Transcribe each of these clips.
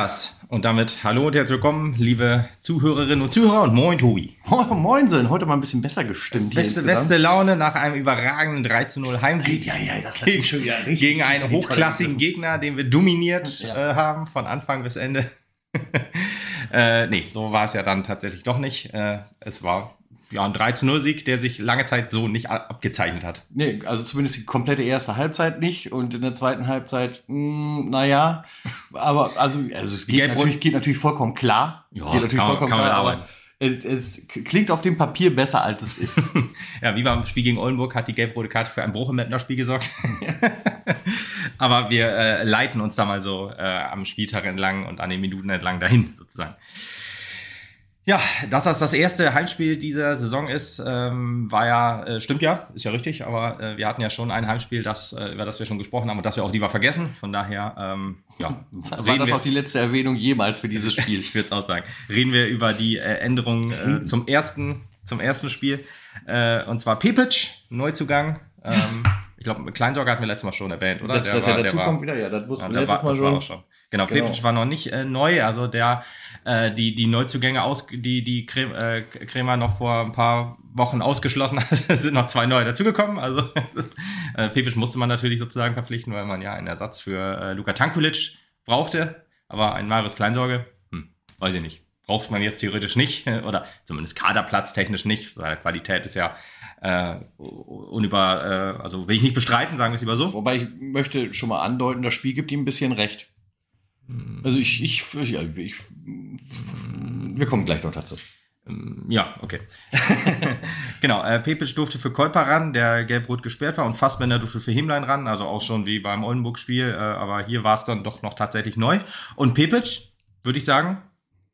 Podcast. Und damit hallo und herzlich willkommen, liebe Zuhörerinnen und Zuhörer und moin Tobi. Oh, Moinsen, heute mal ein bisschen besser gestimmt. Beste, beste Laune nach einem überragenden 3 zu 0 Heimsieg Ja, ja, das gegen, schon wieder richtig. gegen einen hochklassigen Gegner, den wir dominiert Ja. äh, haben, von Anfang bis Ende. äh, nee, so war es ja dann tatsächlich doch nicht. Äh, es war ja ein 3 zu 0 Sieg, der sich lange Zeit so nicht abgezeichnet hat. Nee, also zumindest die komplette erste Halbzeit nicht und in der zweiten Halbzeit, mh, naja, aber also, also es geht natürlich, geht natürlich vollkommen klar. Ja, geht natürlich kann vollkommen kann klar, arbeiten. aber es, es klingt auf dem Papier besser, als es ist. Ja, wie beim Spiel gegen Oldenburg hat die gelb-rote Karte für ein Bruch im Mettner-Spiel gesorgt. Aber wir äh, leiten uns da mal so äh, am Spieltag entlang und an den Minuten entlang dahin, sozusagen. Ja, dass das das erste Heimspiel dieser Saison ist, ähm, war ja, äh, stimmt ja, ist ja richtig, aber äh, wir hatten ja schon ein Heimspiel, das, äh, über das wir schon gesprochen haben und das wir auch lieber vergessen. Von daher, ähm, ja, War das auch die letzte Erwähnung jemals für dieses Spiel? ich würde es auch sagen. Reden wir über die äh, Änderungen äh, zum ersten, zum ersten Spiel. Äh, und zwar Pepic, Neuzugang. Ähm, ich glaube, Kleinsorge hatten wir letztes Mal schon erwähnt, oder? dass Der dass war- er der dazu war- kommt wieder, ja, das ja, wussten wir der letztes war, Mal das war schon. auch schon. Genau, Genau. Pepic war noch nicht äh, neu, also der äh, die, die Neuzugänge aus, die, die Creme, äh, Kremer noch vor ein paar Wochen ausgeschlossen hat, sind noch zwei neue dazugekommen. Also das ist, äh, Pepic musste man natürlich sozusagen verpflichten, weil man ja einen Ersatz für äh, Luka Tankulic brauchte. Aber ein Marius Kleinsorge, hm, weiß ich nicht. Braucht man jetzt theoretisch nicht, oder zumindest Kaderplatz technisch nicht. Seine Qualität ist ja äh, unüber, äh, also will ich nicht bestreiten, sagen wir es lieber so. Wobei ich möchte schon mal andeuten, das Spiel gibt ihm ein bisschen recht. Also ich, ich, ich, ich wir kommen gleich noch dazu. Ähm, Ja, okay. genau, äh, Pepic durfte für Kolper ran, der gelb-rot gesperrt war, und Fassbender durfte für Himlein ran, also auch schon wie beim Oldenburg-Spiel, äh, aber hier war es dann doch noch tatsächlich neu. Und Pepic, würde ich sagen,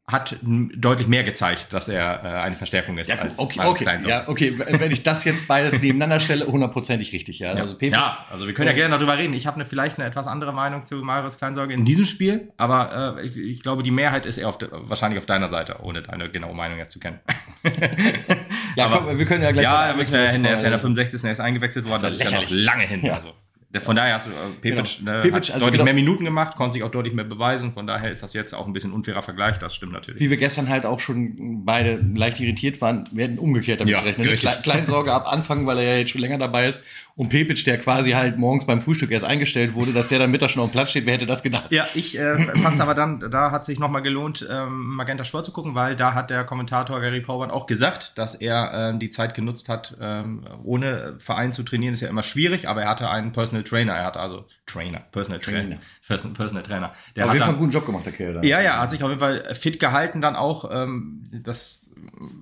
hat deutlich mehr gezeigt, dass er äh, eine Verstärkung ist. Ja, gut, als okay, okay, ja, okay. Wenn ich das jetzt beides nebeneinander stelle, hundertprozentig richtig, ja. Ja. Also ja, also wir können ja gerne darüber reden. Ich habe eine, vielleicht eine etwas andere Meinung zu Marius Kleinsorge in diesem Spiel, aber äh, ich, ich glaube, die Mehrheit ist eher auf de, wahrscheinlich auf deiner Seite, ohne deine genaue Meinung jetzt zu kennen. ja, aber- komm, wir können ja gleich. Ja, da müssen wir hin. Der ist ja in der Also, 65. Er ist eingewechselt worden. Das, Das ist ist ja noch lange hin. Ja. Also, von daher hat äh, Pepic, Genau. äh, Pepic, also deutlich genau- mehr Minuten gemacht, konnte sich auch deutlich mehr beweisen. Von daher ist das jetzt auch ein bisschen unfairer Vergleich. Das stimmt natürlich. Wie wir gestern halt auch schon beide leicht irritiert waren, wir hätten umgekehrt damit Ja, gerechnet. ne? Kle Kleinsorge ab Anfang, weil er ja jetzt schon länger dabei ist. Und Pepic, der quasi halt morgens beim Frühstück erst eingestellt wurde, dass der dann Mittag schon auf dem Platz steht, wer hätte das gedacht? Ja, ich äh, fand es aber dann, da hat sich nochmal gelohnt, ähm, Magenta Sport zu gucken, weil da hat der Kommentator Gary Pauban auch gesagt, dass er ähm, die Zeit genutzt hat, ähm, ohne Verein zu trainieren, ist ja immer schwierig, aber er hatte einen Personal Trainer, er hatte also Trainer, Personal Trainer, Trainer. Personal, Trainer. Der auf hat jeden Fall dann, einen guten Job gemacht, der Kerl da. Ja, ja, hat sich auf jeden Fall fit gehalten dann auch. Ähm, das,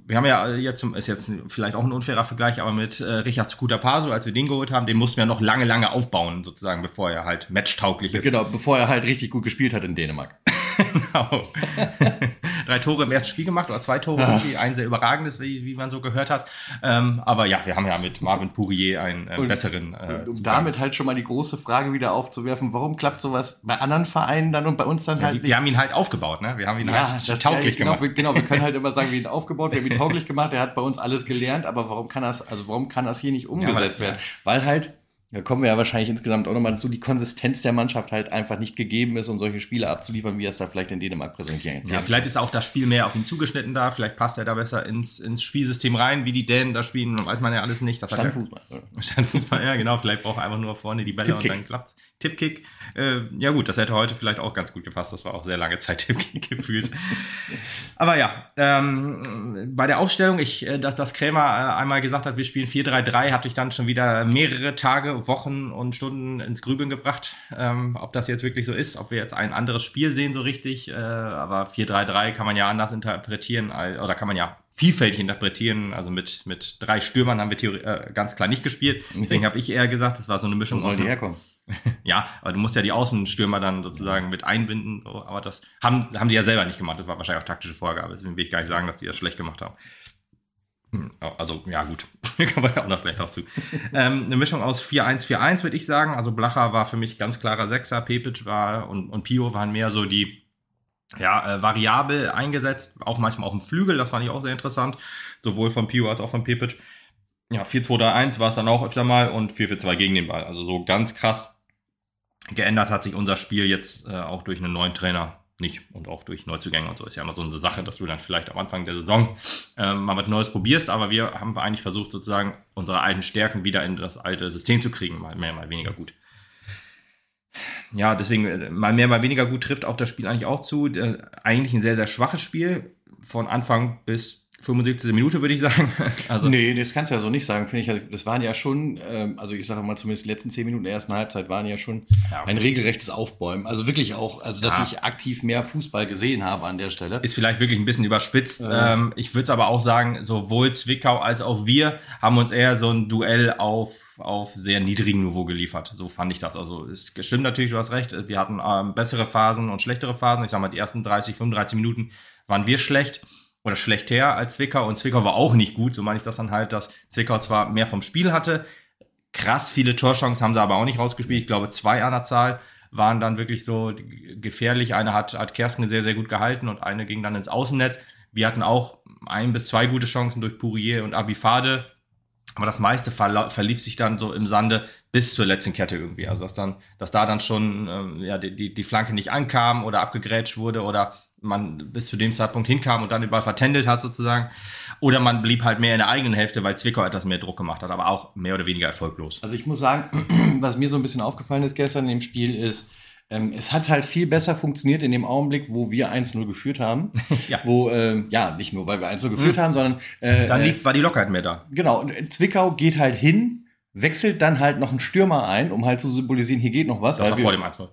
wir haben ja jetzt, ist jetzt vielleicht auch ein unfairer Vergleich, aber mit äh, Richard Skuta Paso, als wir den geholt haben, den mussten wir noch lange, lange aufbauen, sozusagen, bevor er halt matchtauglich ist. Genau, bevor er halt richtig gut gespielt hat in Dänemark. Genau. Drei Tore im ersten Spiel gemacht oder zwei Tore, irgendwie ein sehr überragendes, wie, wie man so gehört hat. Ähm, aber ja, wir haben ja mit Marvin Pourier einen äh, Und- besseren. Äh, um damit halt schon mal die große Frage wieder aufzuwerfen, warum klappt sowas bei anderen Vereinen dann und bei uns dann ja, halt wir, wir haben ihn halt aufgebaut, ne? Wir haben ihn Ja, halt tauglich ja, genau, gemacht. wir- genau, wir können halt immer sagen, wir haben ihn aufgebaut, wir haben ihn tauglich gemacht, er hat bei uns alles gelernt, aber warum kann das, also warum kann das hier nicht umgesetzt weil- werden? Weil halt, da kommen wir ja wahrscheinlich insgesamt auch nochmal dazu, die Konsistenz der Mannschaft halt einfach nicht gegeben ist, um solche Spiele abzuliefern, wie er es da vielleicht in Dänemark präsentieren Ja, vielleicht ist auch das Spiel mehr auf ihn zugeschnitten da, vielleicht passt er da besser ins, ins Spielsystem rein, wie die Dänen da spielen, weiß man ja alles nicht. Das hat ja- Standfußball. Standfußball, ja genau, vielleicht braucht er einfach nur vorne die Bälle Tippkick. und dann klappt's. Tippkick, äh, ja gut, das hätte heute vielleicht auch ganz gut gepasst, das war auch sehr lange Zeit Tippkick gefühlt. Aber ja, ähm, bei der Aufstellung, ich, äh, dass das Krämer äh, einmal gesagt hat, wir spielen 4-3-3, hatte ich dann schon wieder mehrere Tage, Wochen und Stunden ins Grübeln gebracht, ähm, ob das jetzt wirklich so ist, ob wir jetzt ein anderes Spiel sehen so richtig, äh, aber 4-3-3 kann man ja anders interpretieren, oder kann man ja vielfältig interpretieren, also mit, mit drei Stürmern haben wir äh, ganz klar nicht gespielt, deswegen habe ich eher gesagt, das war so eine Mischung einem- herkommen? ja, aber du musst ja die Außenstürmer dann sozusagen mit einbinden. so, Aber das haben, haben die ja selber nicht gemacht. Das war wahrscheinlich auch taktische Vorgabe. Deswegen will ich gar nicht sagen, dass die das schlecht gemacht haben. Hm, Also, ja, gut. Kommen wir ja auch noch gleich drauf zu. ähm, eine Mischung aus 4-1-4-1, würde ich sagen. Also, Blacher war für mich ganz klarer Sechser. Pepic war und, und Pio waren mehr so die ja, äh, variabel eingesetzt. Auch manchmal auf dem Flügel. Das fand ich auch sehr interessant. Sowohl von Pio als auch von Pepic. Ja, 4-2-3-1 war es dann auch öfter mal und 4-4-2 gegen den Ball. Also so ganz krass geändert hat sich unser Spiel jetzt äh, auch durch einen neuen Trainer nicht. Und auch durch Neuzugänge und so ist ja immer so eine Sache, dass du dann vielleicht am Anfang der Saison äh, mal was Neues probierst. Aber wir haben eigentlich versucht, sozusagen unsere alten Stärken wieder in das alte System zu kriegen. Mal mehr, mal weniger gut. Ja, deswegen äh, mal mehr, mal weniger gut trifft auf das Spiel eigentlich auch zu. Äh, eigentlich ein sehr, sehr schwaches Spiel. Von Anfang bis 75. Minute, würde ich sagen. Also nee, das kannst du ja so nicht sagen, finde ich. Das waren ja schon, ähm, also ich sage mal zumindest die letzten 10 Minuten der ersten Halbzeit waren ja schon ja, okay. ein regelrechtes Aufbäumen. Also wirklich auch, also dass ja. ich aktiv mehr Fußball gesehen habe an der Stelle. Ist vielleicht wirklich ein bisschen überspitzt. Äh. Ähm, ich würde es aber auch sagen, sowohl Zwickau als auch wir haben uns eher so ein Duell auf, auf sehr niedrigem Niveau geliefert. So fand ich das. Also es stimmt natürlich, du hast recht. Wir hatten ähm, bessere Phasen und schlechtere Phasen. Ich sag mal, die ersten 30, 35 Minuten waren wir schlecht oder schlechter als Zwickau und Zwickau war auch nicht gut. So meine ich das dann halt, dass Zwickau zwar mehr vom Spiel hatte, krass viele Torchancen haben sie aber auch nicht rausgespielt. Ich glaube, zwei an der Zahl waren dann wirklich so gefährlich. Eine hat, hat Kersken sehr, sehr gut gehalten und eine ging dann ins Außennetz. Wir hatten auch ein bis zwei gute Chancen durch Pourier und Abifade. Aber das meiste verlief sich dann so im Sande bis zur letzten Kette irgendwie. Also dass dann, dass da dann schon ähm, ja, die, die, die Flanke nicht ankam oder abgegrätscht wurde oder man bis zu dem Zeitpunkt hinkam und dann den Ball vertändelt hat sozusagen. Oder man blieb halt mehr in der eigenen Hälfte, weil Zwickau etwas mehr Druck gemacht hat, aber auch mehr oder weniger erfolglos. Also ich muss sagen, was mir so ein bisschen aufgefallen ist gestern in dem Spiel ist, ähm, es hat halt viel besser funktioniert in dem Augenblick, wo wir 1-0 geführt haben. ja. Wo, äh, ja, nicht nur, weil wir 1-0 geführt mhm. haben, sondern. Äh, dann lief, war die Lockerheit mehr da. Genau. Und Zwickau geht halt hin, wechselt dann halt noch einen Stürmer ein, um halt zu symbolisieren, hier geht noch was. Das war vor dem 1-0.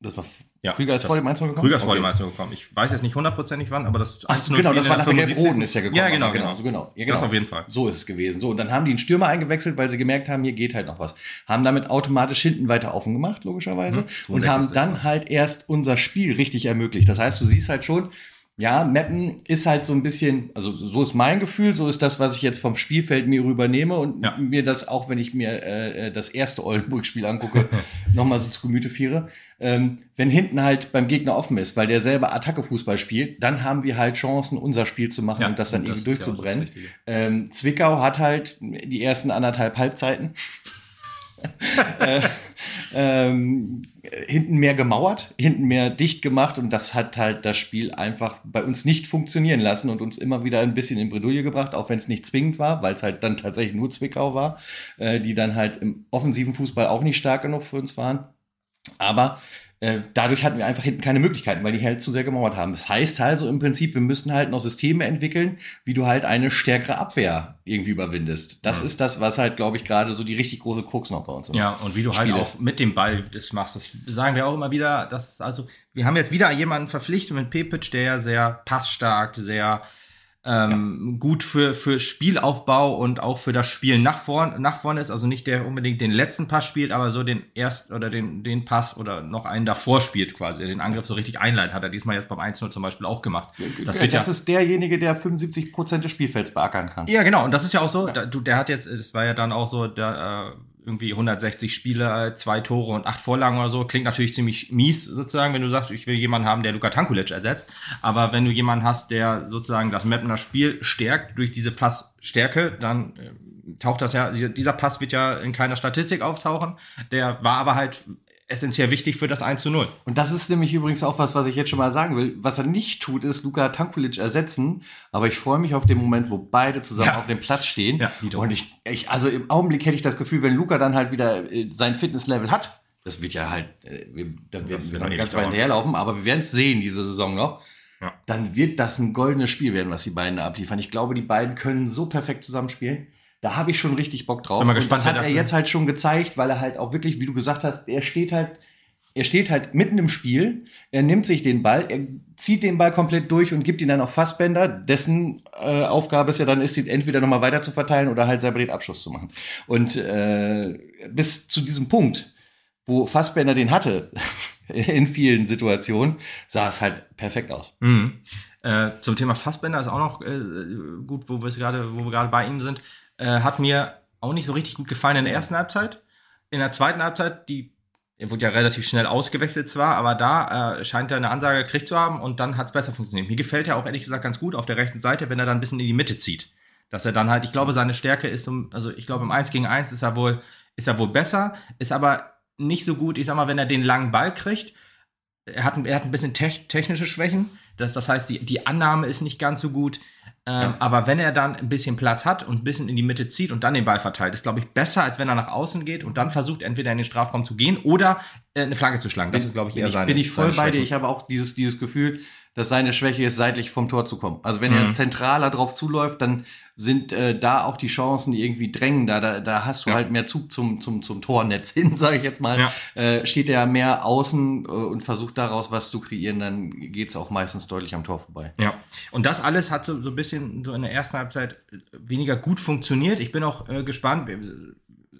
Das war ja, Krüger ist vor dem 1 gekommen? Krüger ist vor dem 1 gekommen. Ich weiß jetzt nicht hundertprozentig wann, aber das Ach, genau, das war nach der gelb-roten ist ja gekommen. Ja, genau, genau. Also genau. Ja, genau. Das auf jeden Fall. So ist es gewesen. So, und dann haben die einen Stürmer eingewechselt, weil sie gemerkt haben, hier geht halt noch was. Haben damit automatisch hinten weiter offen gemacht, logischerweise. Mhm. Und haben dann halt erst unser Spiel richtig ermöglicht. Das heißt, du siehst halt schon, ja, Mappen ist halt so ein bisschen, also so ist mein Gefühl, so ist das, was ich jetzt vom Spielfeld mir rübernehme und ja. mir das, auch wenn ich mir äh, das erste Oldenburg-Spiel angucke, nochmal so zu Gemüte führe. Ähm, wenn hinten halt beim Gegner offen ist, weil der selber Attacke-Fußball spielt, dann haben wir halt Chancen, unser Spiel zu machen ja, und das dann und das irgendwie durchzubrennen. Ja ähm, Zwickau hat halt die ersten anderthalb Halbzeiten. äh, ähm, hinten mehr gemauert, hinten mehr dicht gemacht und das hat halt das Spiel einfach bei uns nicht funktionieren lassen und uns immer wieder ein bisschen in Bredouille gebracht, auch wenn es nicht zwingend war, weil es halt dann tatsächlich nur Zwickau war, äh, die dann halt im offensiven Fußball auch nicht stark genug für uns waren. Aber äh, dadurch hatten wir einfach hinten keine Möglichkeiten, weil die halt zu sehr gemauert haben. Das heißt also im Prinzip, wir müssen halt noch Systeme entwickeln, wie du halt eine stärkere Abwehr irgendwie überwindest. Das mhm. ist das, was halt, glaube ich, gerade so die richtig große Krux noch bei uns ist. Ja, und wie du halt Spiel halt auch mit dem Ball das machst, das sagen wir auch immer wieder, dass also wir haben jetzt wieder jemanden verpflichtet mit Pepic, der ja sehr passstark, sehr ähm, ja. gut für, für Spielaufbau und auch für das Spiel nach vorn, nach vorne ist. Also nicht der unbedingt den letzten Pass spielt, aber so den ersten oder den, den Pass oder noch einen davor spielt quasi. Den Angriff so richtig einleitet. Hat er diesmal jetzt beim 1-0 zum Beispiel auch gemacht. Das, das ja, ist derjenige, der 75 Prozent des Spielfelds beackern kann. Ja, genau. Und das ist ja auch so. Ja. Der, der hat jetzt, es war ja dann auch so, der, äh, irgendwie 160 Spiele, zwei Tore und acht Vorlagen oder so. Klingt natürlich ziemlich mies sozusagen, wenn du sagst, ich will jemanden haben, der Luka Tankulic ersetzt. Aber wenn du jemanden hast, der sozusagen das Mapner Spiel stärkt durch diese Passstärke, dann äh, taucht das ja, dieser Pass wird ja in keiner Statistik auftauchen. Der war aber halt essentiell wichtig für das 1 zu 0. Und das ist nämlich übrigens auch was, was ich jetzt schon mal sagen will. Was er nicht tut, ist Luka Tankulic ersetzen. Aber ich freue mich auf den Moment, wo beide zusammen ja. auf dem Platz stehen. Ja, und ich, ich, also im Augenblick hätte ich das Gefühl, wenn Luca dann halt wieder äh, sein Fitnesslevel hat, das wird ja halt, äh, wir, da werden wir noch ganz weit hinterherlaufen, aber wir werden es sehen diese Saison noch. Ja. Dann wird das ein goldenes Spiel werden, was die beiden abliefern. Ich glaube, die beiden können so perfekt zusammenspielen. Da habe ich schon richtig Bock drauf. Bin mal gespannt, das hat er jetzt halt schon gezeigt, weil er halt auch wirklich, wie du gesagt hast, er steht halt, er steht halt mitten im Spiel, er nimmt sich den Ball, er zieht den Ball komplett durch und gibt ihn dann auf Fassbender, dessen äh, Aufgabe es ja dann ist, ihn entweder nochmal weiter zu verteilen oder halt selber den Abschluss zu machen. Und äh, bis zu diesem Punkt, wo Fassbender den hatte, in vielen Situationen, sah es halt perfekt aus. Mhm. Äh, zum Thema Fassbender ist auch noch äh, gut, wo wir gerade, wo wir gerade bei ihm sind. Äh, hat mir auch nicht so richtig gut gefallen in der ersten Halbzeit. In der zweiten Halbzeit, die er wurde ja relativ schnell ausgewechselt zwar, aber da äh, scheint er eine Ansage gekriegt zu haben und dann hat es besser funktioniert. Mir gefällt er auch ehrlich gesagt ganz gut auf der rechten Seite, wenn er dann ein bisschen in die Mitte zieht. Dass er dann halt, ich glaube, seine Stärke ist, also ich glaube, im 1 gegen 1 ist er wohl, ist er wohl besser, ist aber nicht so gut, ich sag mal, wenn er den langen Ball kriegt er hat, er hat ein bisschen te technische Schwächen. Das, das heißt, die, die Annahme ist nicht ganz so gut. Ähm, ja. Aber wenn er dann ein bisschen Platz hat und ein bisschen in die Mitte zieht und dann den Ball verteilt, ist, glaube ich, besser, als wenn er nach außen geht und dann versucht, entweder in den Strafraum zu gehen oder äh, eine Flanke zu schlagen. Das ist, glaube ich, eher bin seine. Bin ich voll bei dir. Ich habe auch dieses, dieses Gefühl, dass seine Schwäche ist, seitlich vom Tor zu kommen. Also wenn mhm. er zentraler drauf zuläuft, dann sind äh, da auch die Chancen, die irgendwie drängen. Da, da, da hast du ja. halt mehr Zug zum, zum, zum Tornetz hin, sage ich jetzt mal. Ja. Äh, steht er mehr außen äh, und versucht daraus was zu kreieren, dann geht's auch meistens deutlich am Tor vorbei. Ja, und das alles hat so, so ein bisschen so in der ersten Halbzeit weniger gut funktioniert. Ich bin auch äh, gespannt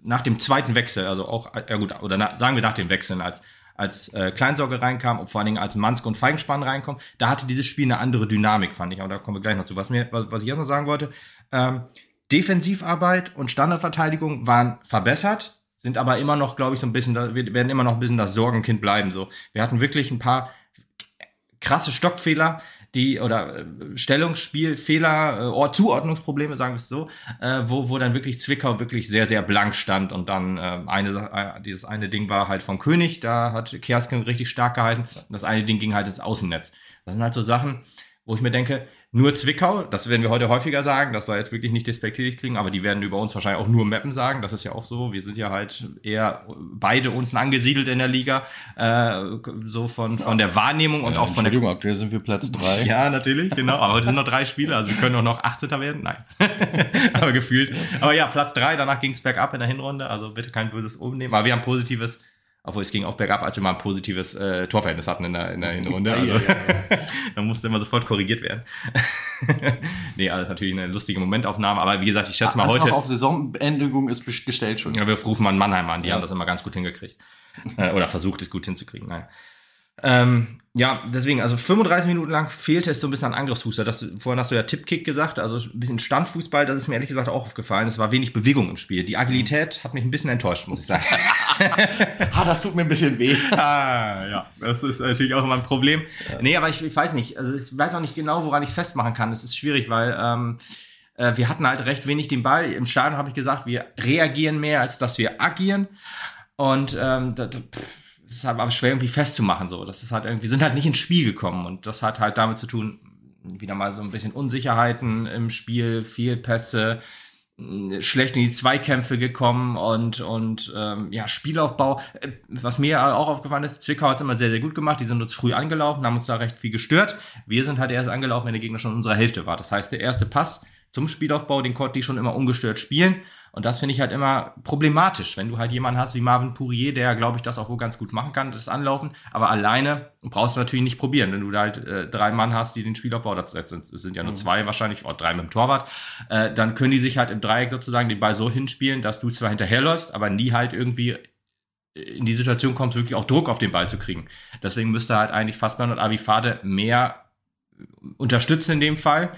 nach dem zweiten Wechsel, also auch, ja gut, oder na, sagen wir nach dem Wechseln, als als äh, Kleinsorge reinkam und vor allen Dingen als Manske und Feigenspann reinkommen, da hatte dieses Spiel eine andere Dynamik, fand ich. Aber da kommen wir gleich noch zu. Was, mir, was, was ich jetzt noch sagen wollte, ähm, Defensivarbeit und Standardverteidigung waren verbessert, sind aber immer noch, glaube ich, so ein bisschen, wir werden immer noch ein bisschen das Sorgenkind bleiben. So. Wir hatten wirklich ein paar krasse Stockfehler, die oder äh, Stellungsspielfehler, äh, Zuordnungsprobleme, sagen wir es so, äh, wo, wo dann wirklich Zwickau wirklich sehr, sehr blank stand und dann äh, eine, äh, dieses eine Ding war halt vom König, da hat Kersken richtig stark gehalten. Das eine Ding ging halt ins Außennetz. Das sind halt so Sachen, wo ich mir denke, nur Zwickau, das werden wir heute häufiger sagen, das soll jetzt wirklich nicht despektierlich klingen, aber die werden über uns wahrscheinlich auch nur Mappen sagen, das ist ja auch so, wir sind ja halt eher beide unten angesiedelt in der Liga, äh, so von, von der Wahrnehmung und ja, auch von der... Entschuldigung, aktuell sind wir Platz drei. Ja, natürlich, genau, aber heute sind noch drei Spiele, also wir können auch noch 18. werden, nein, aber gefühlt. Aber ja, Platz drei, danach ging es bergab in der Hinrunde, also bitte kein böses Umnehmen, aber wir haben positives obwohl es ging auch bergab, als wir mal ein positives äh, Torverhältnis hatten in der, in der Hinrunde. Also, da musste immer sofort korrigiert werden. nee, alles natürlich eine lustige Momentaufnahme. Aber wie gesagt, ich schätze mal heute. auf Saisonbeendigung ist gestellt schon. Ja, wir rufen mal Mannheim an, die ja. haben das immer ganz gut hingekriegt. Äh, oder versucht es gut hinzukriegen. Naja. Ähm, ja, deswegen, also 35 Minuten lang fehlte es so ein bisschen an Angriffsfußball. Das, vorhin hast du ja Tippkick gesagt, also ein bisschen Standfußball, das ist mir ehrlich gesagt auch aufgefallen. Es war wenig Bewegung im Spiel. Die Agilität hat mich ein bisschen enttäuscht, muss ich sagen. ah, das tut mir ein bisschen weh. ah, ja, das ist natürlich auch immer ein Problem. Ja. Nee, aber ich, ich, weiß nicht, also ich weiß auch nicht genau, woran ich es festmachen kann. Es ist schwierig, weil ähm, äh, wir hatten halt recht wenig den Ball. Im Stadion habe ich gesagt, wir reagieren mehr, als dass wir agieren. Und ähm, das, pff, ist aber schwer irgendwie festzumachen so. Das ist halt irgendwie, sind halt nicht ins Spiel gekommen und das hat halt damit zu tun, wieder mal so ein bisschen Unsicherheiten im Spiel, Fehlpässe, schlecht in die Zweikämpfe gekommen und, und ähm, ja, Spielaufbau. Äh, was mir auch aufgefallen ist, Zwickau hat es immer sehr, sehr gut gemacht. Die sind uns früh angelaufen, haben uns da recht viel gestört. Wir sind halt erst angelaufen, wenn der Gegner schon in unserer Hälfte war. Das heißt, der erste Pass zum Spielaufbau, den konnten die schon immer ungestört spielen. Und das finde ich halt immer problematisch, wenn du halt jemanden hast wie Marvin Pourier, der, glaube ich, das auch wohl ganz gut machen kann, das Anlaufen. Aber alleine brauchst du natürlich nicht probieren. Wenn du da halt äh, drei Mann hast, die den Spielaufbau, das, das sind, das sind ja nur mhm. zwei wahrscheinlich, oder drei mit dem Torwart, äh, dann können die sich halt im Dreieck sozusagen den Ball so hinspielen, dass du zwar hinterherläufst, aber nie halt irgendwie in die Situation kommst, wirklich auch Druck auf den Ball zu kriegen. Deswegen müsste halt eigentlich Fassmann und Avifade mehr unterstützen in dem Fall.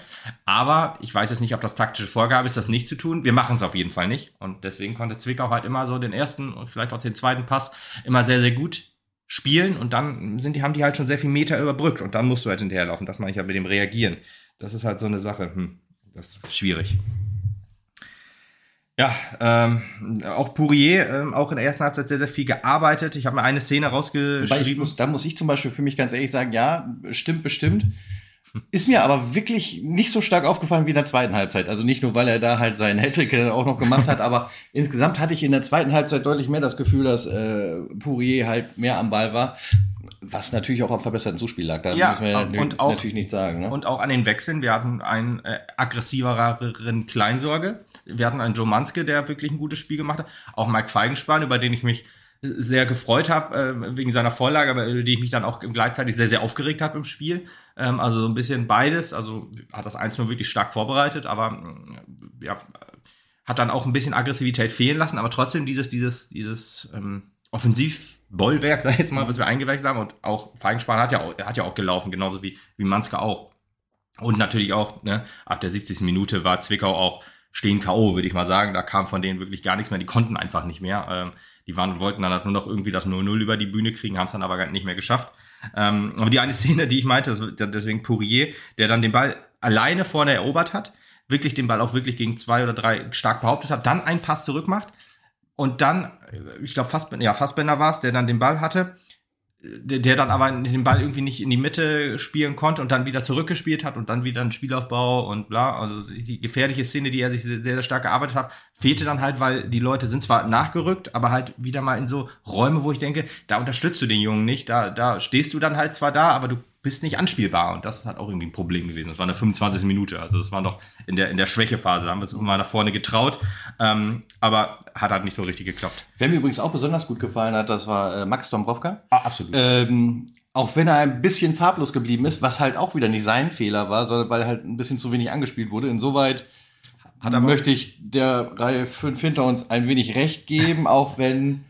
Aber ich weiß jetzt nicht, ob das taktische Vorgabe ist, das nicht zu tun. Wir machen es auf jeden Fall nicht. Und deswegen konnte Zwickau halt immer so den ersten und vielleicht auch den zweiten Pass immer sehr, sehr gut spielen. Und dann sind die, haben die halt schon sehr viel Meter überbrückt. Und dann musst du halt hinterherlaufen. Das meine ich ja mit dem Reagieren. Das ist halt so eine Sache. Hm, das ist schwierig. Ja, ähm, auch Pourier, ähm, auch in der ersten Halbzeit sehr, sehr viel gearbeitet. Ich habe mir eine Szene rausgeschrieben. Muss, da muss ich zum Beispiel für mich ganz ehrlich sagen, ja, stimmt bestimmt. Ist mir aber wirklich nicht so stark aufgefallen wie in der zweiten Halbzeit. Also nicht nur, weil er da halt seinen Hattrick auch noch gemacht hat, aber insgesamt hatte ich in der zweiten Halbzeit deutlich mehr das Gefühl, dass äh, Pourier halt mehr am Ball war. Was natürlich auch am verbesserten Zuspiel lag. Da ja, müssen wir ja und auch, natürlich nicht sagen. Ne? Und auch an den Wechseln. Wir hatten einen äh, aggressiveren Kleinsorge. Wir hatten einen Joe Manske, der wirklich ein gutes Spiel gemacht hat. Auch Mike Feigenspan, über den ich mich sehr gefreut habe, äh, wegen seiner Vorlage, aber die ich mich dann auch gleichzeitig sehr, sehr aufgeregt habe im Spiel. Ähm, also so ein bisschen beides. Also hat das 1-0 wirklich stark vorbereitet, aber äh, ja, hat dann auch ein bisschen Aggressivität fehlen lassen, aber trotzdem dieses, dieses, dieses ähm, Offensivbollwerk, sag ich jetzt mal, was wir eingewechselt haben. Und auch Feigenspan hat ja auch, hat ja auch gelaufen, genauso wie, wie Manske auch. Und natürlich auch, ne, ab der 70. Minute war Zwickau auch stehen K.O., würde ich mal sagen. Da kam von denen wirklich gar nichts mehr. Die konnten einfach nicht mehr. Ähm, die waren, wollten dann halt nur noch irgendwie das 0-0 über die Bühne kriegen, haben es dann aber nicht mehr geschafft. Ähm, aber die eine Szene, die ich meinte, deswegen Pourier, der dann den Ball alleine vorne erobert hat, wirklich den Ball auch wirklich gegen zwei oder drei stark behauptet hat, dann einen Pass zurück macht und dann, ich glaube, Fassbender, ja, Fassbender war es, der dann den Ball hatte, der, dann aber den Ball irgendwie nicht in die Mitte spielen konnte und dann wieder zurückgespielt hat und dann wieder ein Spielaufbau und bla. Also die gefährliche Szene, die er sich sehr, sehr stark gearbeitet hat, fehlte dann halt, weil die Leute sind zwar nachgerückt, aber halt wieder mal in so Räume, wo ich denke, da unterstützt du den Jungen nicht, da, da stehst du dann halt zwar da, aber du bist nicht anspielbar. Und das ist halt auch irgendwie ein Problem gewesen. Das war eine 25. Minute. Also das war noch in der, in der Schwächephase. Da haben wir es immer nach vorne getraut. Ähm, aber hat halt nicht so richtig geklappt. Wer mir übrigens auch besonders gut gefallen hat, das war äh, Max Dombrovka. Ah, absolut. Ähm, auch wenn er ein bisschen farblos geblieben ist, was halt auch wieder nicht sein Fehler war, sondern weil halt ein bisschen zu wenig angespielt wurde. Insoweit hat möchte ich der Reihe 5 hinter uns ein wenig recht geben, auch wenn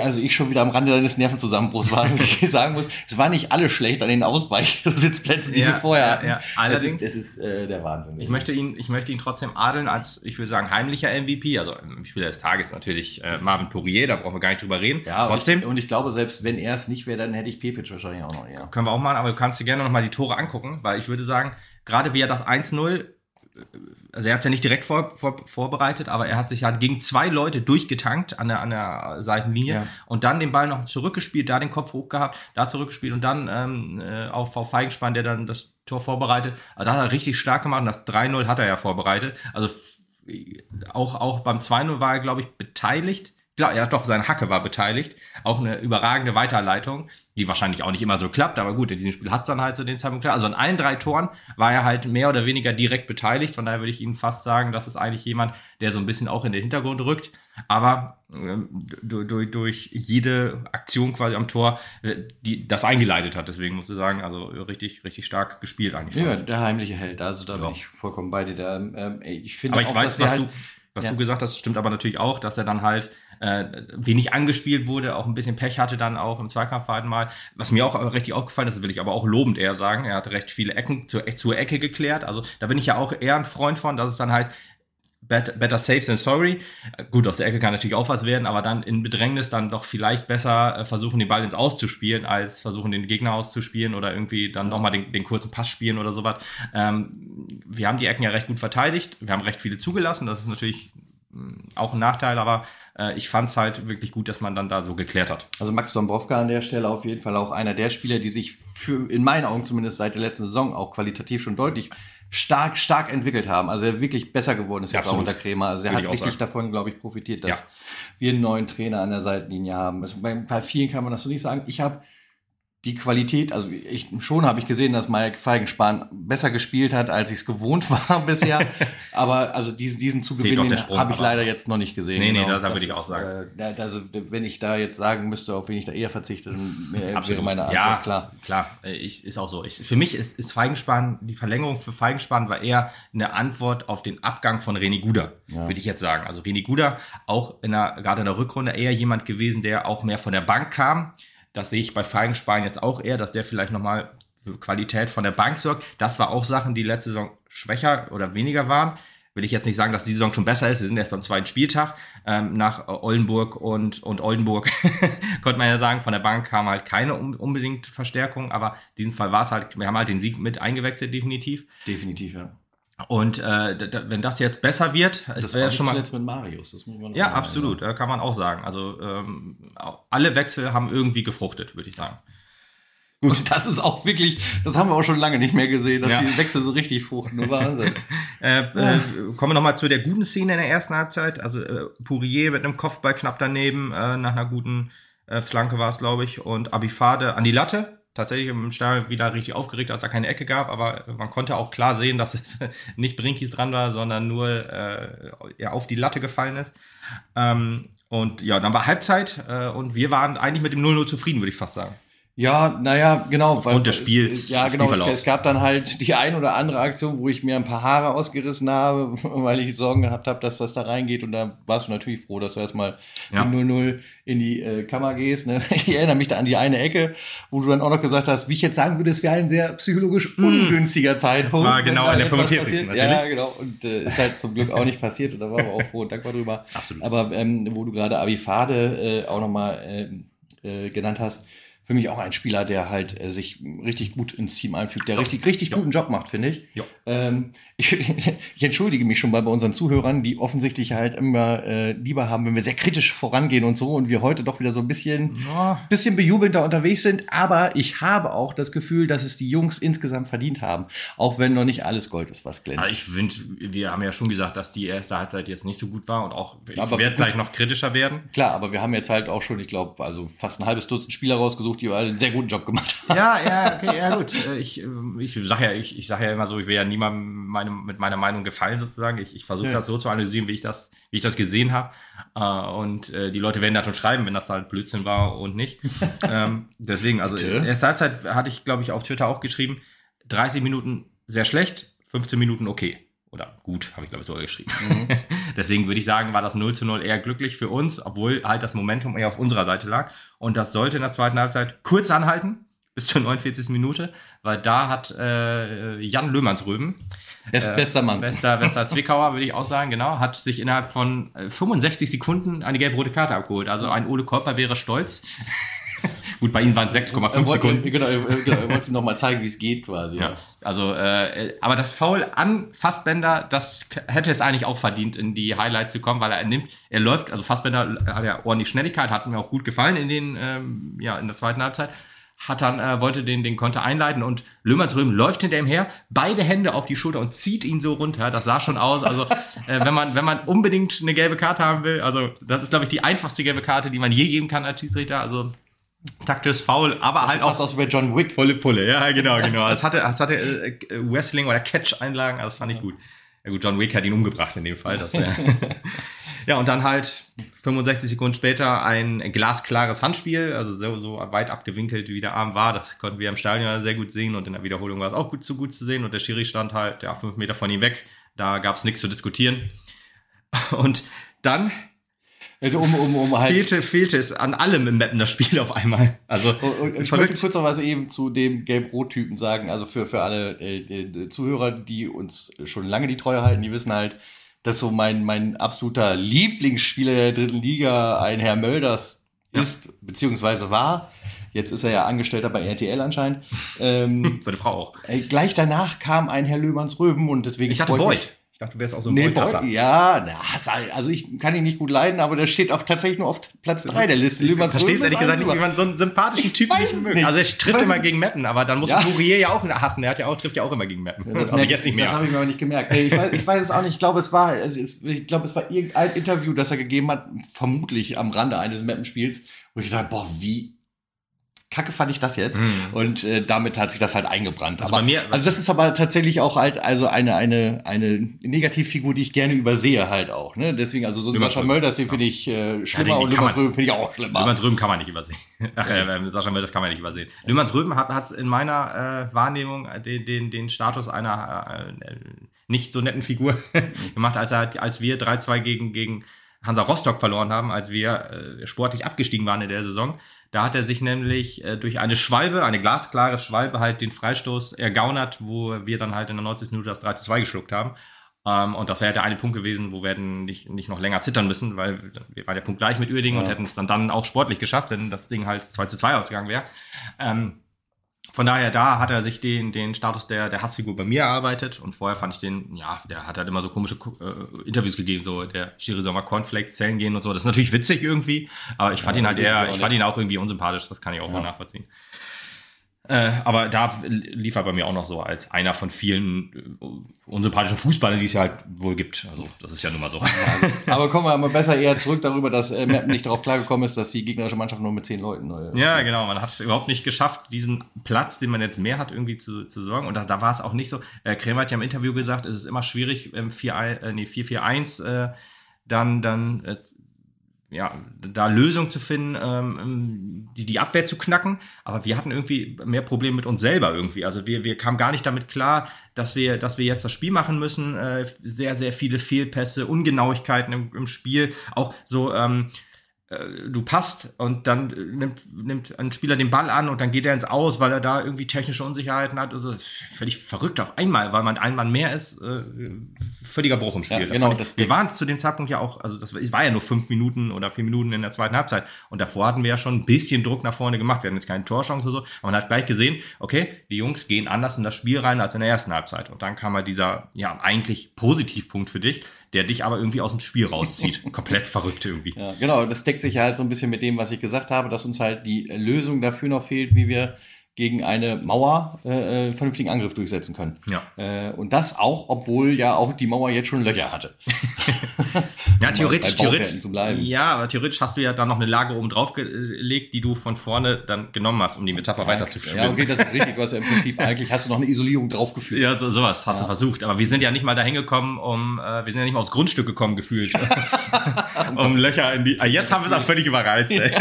also ich schon wieder am Rande deines Nervenzusammenbruchs war, ich sagen muss, es war nicht alles schlecht an den Ausweichsitzplätzen, die ja, wir vorher hatten. Ja, ja. Allerdings, das ist, das ist äh, der Wahnsinn. Ich möchte, ihn, ich möchte ihn trotzdem adeln als, ich würde sagen, heimlicher MVP. Also im Spieler des Tages natürlich äh, Marvin Pourier, da brauchen wir gar nicht drüber reden. Ja, trotzdem. Und ich, und ich glaube, selbst wenn er es nicht wäre, dann hätte ich Pepic wahrscheinlich auch noch. Ja. Können wir auch machen, aber du kannst dir gerne noch mal die Tore angucken, weil ich würde sagen, gerade wie er das 1-0 also er hat es ja nicht direkt vor, vor, vorbereitet, aber er hat sich halt gegen zwei Leute durchgetankt an der, an der Seitenlinie ja. und dann den Ball noch zurückgespielt, da den Kopf hoch gehabt, da zurückgespielt und dann ähm, äh, auf, auf Feigenspann, der dann das Tor vorbereitet. Also da hat er richtig stark gemacht und das 3-0 hat er ja vorbereitet. Also auch, auch beim 2-0 war er, glaube ich, beteiligt ja doch, seine Hacke war beteiligt. Auch eine überragende Weiterleitung, die wahrscheinlich auch nicht immer so klappt, aber gut, in diesem Spiel hat es dann halt so den Zeitpunkt klar. Also an allen drei Toren war er halt mehr oder weniger direkt beteiligt. Von daher würde ich Ihnen fast sagen, das ist eigentlich jemand, der so ein bisschen auch in den Hintergrund rückt. Aber äh, durch, durch jede Aktion quasi am Tor, äh, die das eingeleitet hat. Deswegen muss ich sagen, also richtig, richtig stark gespielt eigentlich. Ja, der heimliche Held. Also da ja. bin ich vollkommen bei dir. Der, ähm, ich finde aber ich auch, weiß, was, halt, du, was ja. du gesagt hast, stimmt aber natürlich auch, dass er dann halt äh, wenig angespielt wurde, auch ein bisschen Pech hatte dann auch im Zweikampfverhalten mal. Was mir auch richtig aufgefallen ist, das will ich aber auch lobend eher sagen, er hat recht viele Ecken zur, zur Ecke geklärt. Also da bin ich ja auch eher ein Freund von, dass es dann heißt, better, better safe than sorry. Gut, aus der Ecke kann natürlich auch was werden, aber dann in Bedrängnis dann doch vielleicht besser äh, versuchen, den Ball ins Auszuspielen, als versuchen, den Gegner auszuspielen oder irgendwie dann nochmal den, den kurzen Pass spielen oder sowas. Ähm, wir haben die Ecken ja recht gut verteidigt. Wir haben recht viele zugelassen. Das ist natürlich auch ein Nachteil, aber äh, ich fand es halt wirklich gut, dass man dann da so geklärt hat. Also Max Dombrovka an der Stelle auf jeden Fall auch einer der Spieler, die sich für, in meinen Augen zumindest seit der letzten Saison auch qualitativ schon deutlich stark, stark entwickelt haben. Also er wirklich besser geworden ist ja, jetzt auch unter Krämer. Also er hat wirklich sagen. davon, glaube ich, profitiert, dass ja. wir einen neuen Trainer an der Seitenlinie haben. Also bei, bei vielen kann man das so nicht sagen. Ich habe die Qualität, also ich schon habe ich gesehen, dass Mike Feigenspahn besser gespielt hat, als ich es gewohnt war bisher. aber also diesen, diesen Zugewinn habe ich leider jetzt noch nicht gesehen. Nee, nee, genau. da, würde ich auch sagen. Äh, also wenn ich da jetzt sagen müsste, auf wen ich da eher verzichte, dann wäre meine Antwort ja, klar. Klar, äh, ich, ist auch so. Ich, für mich ist, ist Feigenspahn, die Verlängerung für Feigenspahn war eher eine Antwort auf den Abgang von René Guder, ja. würde ich jetzt sagen. Also René Guder, auch in der, gerade in der Rückrunde eher jemand gewesen, der auch mehr von der Bank kam das sehe ich bei Feigenspahn jetzt auch eher, dass der vielleicht nochmal für Qualität von der Bank sorgt. Das war auch Sachen, die letzte Saison schwächer oder weniger waren. Will ich jetzt nicht sagen, dass die Saison schon besser ist. Wir sind erst beim zweiten Spieltag. Ähm, nach Oldenburg und, und Oldenburg konnte man ja sagen, von der Bank kam halt keine unbedingt Verstärkung, aber in diesem Fall war es halt, wir haben halt den Sieg mit eingewechselt, definitiv. Definitiv, ja. Und äh, wenn das jetzt besser wird, das wäre schon mal jetzt mit Marius, das muss man Ja, sagen, absolut, ja. kann man auch sagen. Also ähm, alle Wechsel haben irgendwie gefruchtet, würde ich sagen. Gut, das ist auch wirklich, das haben wir auch schon lange nicht mehr gesehen, dass ja. die Wechsel so richtig fruchten. Wahnsinn. äh, äh, kommen wir nochmal zu der guten Szene in der ersten Halbzeit. Also äh, Pourier mit einem Kopfball knapp daneben, äh, nach einer guten äh, Flanke war es, glaube ich, und Abifade an die Latte tatsächlich im Stadion wieder richtig aufgeregt, dass da keine Ecke gab, aber man konnte auch klar sehen, dass es nicht Brinkis dran war, sondern nur äh, auf die Latte gefallen ist. Ähm, und ja, dann war Halbzeit äh, und wir waren eigentlich mit dem 0-0 zufrieden, würde ich fast sagen. Ja, naja, genau. Aufgrund weil, des Spiels. Ja, genau. Es, es, gab dann halt die ein oder andere Aktion, wo ich mir ein paar Haare ausgerissen habe, weil ich Sorgen gehabt habe, dass das da reingeht. Und da warst du natürlich froh, dass du erstmal ja. 0-0 in die äh, Kammer gehst. Ne? Ich erinnere mich da an die eine Ecke, wo du dann auch noch gesagt hast, wie ich jetzt sagen würde, es wäre ein sehr psychologisch hm. ungünstiger Zeitpunkt. Das war genau in der 45. Natürlich. Ja, genau. Und äh, ist halt zum Glück auch nicht passiert. Und da waren wir auch froh und dankbar drüber. Absolut. Aber ähm, wo du gerade Avifade äh, auch nochmal äh, äh, genannt hast, für mich auch ein Spieler, der halt äh, sich richtig gut ins Team einfügt, der richtig, richtig guten Job macht, finde ich. Ähm, ich. ich. entschuldige mich schon mal bei unseren Zuhörern, die offensichtlich halt immer äh, lieber haben, wenn wir sehr kritisch vorangehen und so und wir heute doch wieder so ein bisschen, ja. bisschen bejubelnder unterwegs sind. Aber ich habe auch das Gefühl, dass es die Jungs insgesamt verdient haben, auch wenn noch nicht alles Gold ist, was glänzt. Ja, ich finde, wir haben ja schon gesagt, dass die erste Halbzeit jetzt nicht so gut war und auch ich werde gleich noch kritischer werden. Klar, aber wir haben jetzt halt auch schon, ich glaube, also fast ein halbes Dutzend Spieler rausgesucht, die einen sehr guten Job gemacht haben. Ja, ja, okay, ja gut. Äh, ich, äh, ich sage ja, ich, ich sag ja immer so, ich will ja niemandem meine, mit meiner Meinung gefallen sozusagen. Ich, ich versuche ja. das so zu analysieren, wie ich das, wie ich das gesehen habe. Äh, und die Leute werden da schon schreiben, wenn das halt Blödsinn war und nicht. ähm, deswegen, also in der Halbzeit hatte ich, glaube ich, auf Twitter auch geschrieben, 30 Minuten sehr schlecht, 15 Minuten okay. Oder gut, habe ich glaube ich sogar geschrieben. Mhm. Deswegen würde ich sagen, war das 0 zu 0 eher glücklich für uns, obwohl halt das Momentum eher auf unserer Seite lag. Und das sollte in der zweiten Halbzeit kurz anhalten, bis zur 49. Minute, weil da hat äh, Jan Löhmannsröben, Best, äh, bester Mann. Bester, bester Zwickauer, würde ich auch sagen, genau. Hat sich innerhalb von 65 äh, Sekunden eine gelb-rote Karte abgeholt. Also ein Ole Kolper wäre stolz. Gut, bei ihm waren es 6,5 Sekunden. Genau, genau, er wollte ihm nochmal zeigen, wie es geht quasi. Ja. Also, äh, aber das Foul an Fassbender, das hätte es eigentlich auch verdient, in die Highlights zu kommen, weil er nimmt, er läuft, also Fassbender hat ja ordentlich Schnelligkeit, hat mir auch gut gefallen in den, ähm, ja, in der zweiten Halbzeit hat dann, äh, wollte den, den Konter einleiten und Löhmannsröhm läuft hinter ihm her, beide Hände auf die Schulter und zieht ihn so runter. Das sah schon aus. Also, äh, wenn, man, wenn man unbedingt eine gelbe Karte haben will, also das ist, glaube ich, die einfachste gelbe Karte, die man je geben kann als Schiedsrichter. Also taktisch faul, aber halt auch aus wie John Wick. Volle Pulle, ja, genau, genau. Es hatte, es hatte äh, Wrestling oder Catch-Einlagen, also das fand ich gut. Ja gut, John Wick hat ihn umgebracht in dem Fall. Das ja, und dann halt 65 Sekunden später ein glasklares Handspiel, also so, so weit abgewinkelt, wie der Arm war. Das konnten wir im Stadion sehr gut sehen und in der Wiederholung war es auch gut zu gut zu sehen. Und der Schiri stand halt ja, fünf Meter von ihm weg. Da gab es nichts zu diskutieren. Und dann also um, um, um halt fehlte, fehlte es an allem im Mappen das Spiel auf einmal. Also und, und ich möchte kurz noch was eben zu dem Gelb-Rot-Typen sagen. Also für, für alle äh, Zuhörer, die uns schon lange die Treue halten, die wissen halt, dass so mein, mein absoluter Lieblingsspieler der dritten Liga ein Herr Mölders ja. ist, beziehungsweise war. Jetzt ist er ja Angestellter bei RTL anscheinend. Ähm, Seine Frau auch. Äh, gleich danach kam ein Herr Löhmanns Röben und deswegen. Ich dachte Beuth dachte, du wärst auch so ein nee, Boy, Ja, also ich kann ihn nicht gut leiden, aber der steht auch tatsächlich nur auf Platz 3 der Liste. Ich verstehe ehrlich gesagt nicht, wie man so einen sympathischen Typen nicht Also er trifft immer gegen Meppen, aber dann muss ja. Fourier ja auch hassen. Er hat ja auch, trifft ja auch immer gegen Meppen. Ja, das also jetzt nicht mehr. Das habe ich mir aber nicht gemerkt. Ich weiß, ich weiß es auch nicht. Ich glaube, es war, es ist, ich glaube, es war irgendein Interview, das er gegeben hat, vermutlich am Rande eines Mappenspiels, wo ich dachte, boah, wie kacke fand ich das jetzt. Mhm. Und äh, damit hat sich das halt eingebrannt. Also, aber, mir, also das ist aber tatsächlich auch halt also eine, eine, eine Negativfigur, die ich gerne übersehe halt auch. Ne? Deswegen, also so Sascha Mölders, den finde ich äh, schlimmer ja, und Lümmers Röben finde ich auch schlimmer. Lümmers Röben kann man nicht übersehen. Ach, äh, äh, Sascha Mölders kann man nicht übersehen. Lümmers Röben hat, hat in meiner äh, Wahrnehmung den, den, den Status einer äh, nicht so netten Figur gemacht, als, er, als wir 3-2 gegen, gegen Hansa Rostock verloren haben, als wir äh, sportlich abgestiegen waren in der Saison. Da hat er sich nämlich äh, durch eine Schwalbe, eine glasklare Schwalbe, halt den Freistoß ergaunert, wo wir dann halt in der 90. Minute das 3 zu 2 geschluckt haben. Ähm, und das wäre der eine Punkt gewesen, wo wir hätten nicht, nicht noch länger zittern müssen, weil wir waren der Punkt gleich mit Uerdingen ja. und hätten es dann, dann auch sportlich geschafft, wenn das Ding halt 2 zu 2 ausgegangen wäre. Ähm, von daher, da hat er sich den, den Status der, der Hassfigur bei mir erarbeitet und vorher fand ich den, ja, der hat halt immer so komische äh, Interviews gegeben, so der Schiri Sommer Cornflakes zählen gehen und so. Das ist natürlich witzig irgendwie, aber ich fand ja, ihn halt eher, ich fand ihn auch irgendwie unsympathisch, das kann ich auch ja. mal nachvollziehen. Äh, aber da lief er bei mir auch noch so als einer von vielen äh, unsympathischen Fußballern, die es ja halt wohl gibt. Also, das ist ja nun mal so. aber kommen wir mal besser eher zurück darüber, dass äh, Mappen nicht darauf klargekommen ist, dass die gegnerische Mannschaft nur mit zehn Leuten. Äh, ja, genau. Man hat es überhaupt nicht geschafft, diesen Platz, den man jetzt mehr hat, irgendwie zu, zu sorgen. Und da, da war es auch nicht so. Äh, Krämer hat ja im Interview gesagt, es ist immer schwierig, ähm, 4, äh, nee, 4-4-1 äh, dann, dann äh, ja, da Lösungen zu finden, ähm, die, die Abwehr zu knacken. Aber wir hatten irgendwie mehr Probleme mit uns selber irgendwie. Also wir, wir kamen gar nicht damit klar, dass wir, dass wir jetzt das Spiel machen müssen. Äh, sehr, sehr viele Fehlpässe, Ungenauigkeiten im, im Spiel. Auch so, ähm, äh, du passt und dann nimmt, nimmt ein Spieler den Ball an und dann geht er ins Aus, weil er da irgendwie technische Unsicherheiten hat. Also das ist völlig verrückt auf einmal, weil man ein Mann mehr ist. Äh, völliger Bruch im Spiel. Ja, genau, das wir waren zu dem Zeitpunkt ja auch, also das war ja nur fünf Minuten oder vier Minuten in der zweiten Halbzeit und davor hatten wir ja schon ein bisschen Druck nach vorne gemacht. Wir hatten jetzt keine Torchance oder so, aber man hat gleich gesehen, okay, die Jungs gehen anders in das Spiel rein als in der ersten Halbzeit. Und dann kam halt dieser, ja, eigentlich Positivpunkt für dich, der dich aber irgendwie aus dem Spiel rauszieht. Komplett verrückt irgendwie. Ja, genau, das deckt sich halt so ein bisschen mit dem, was ich gesagt habe, dass uns halt die Lösung dafür noch fehlt, wie wir gegen eine Mauer äh, äh, vernünftigen Angriff durchsetzen können. Ja. Äh, und das auch, obwohl ja auch die Mauer jetzt schon Löcher hatte. ja, theoretisch, theoretisch. Zu bleiben. Ja, aber theoretisch hast du ja da noch eine Lage oben drauf gelegt, die du von vorne dann genommen hast, um die Metapher ja, weiterzuführen. Ja, okay, das ist richtig. Du hast ja im Prinzip eigentlich hast du noch eine Isolierung draufgeführt. Ja, so, sowas hast ja. du versucht. Aber wir sind ja nicht mal da hingekommen, um, äh, wir sind ja nicht mal aufs Grundstück gekommen, gefühlt. um Löcher in die. Ah, jetzt haben wir es auch völlig überreizt. Ey.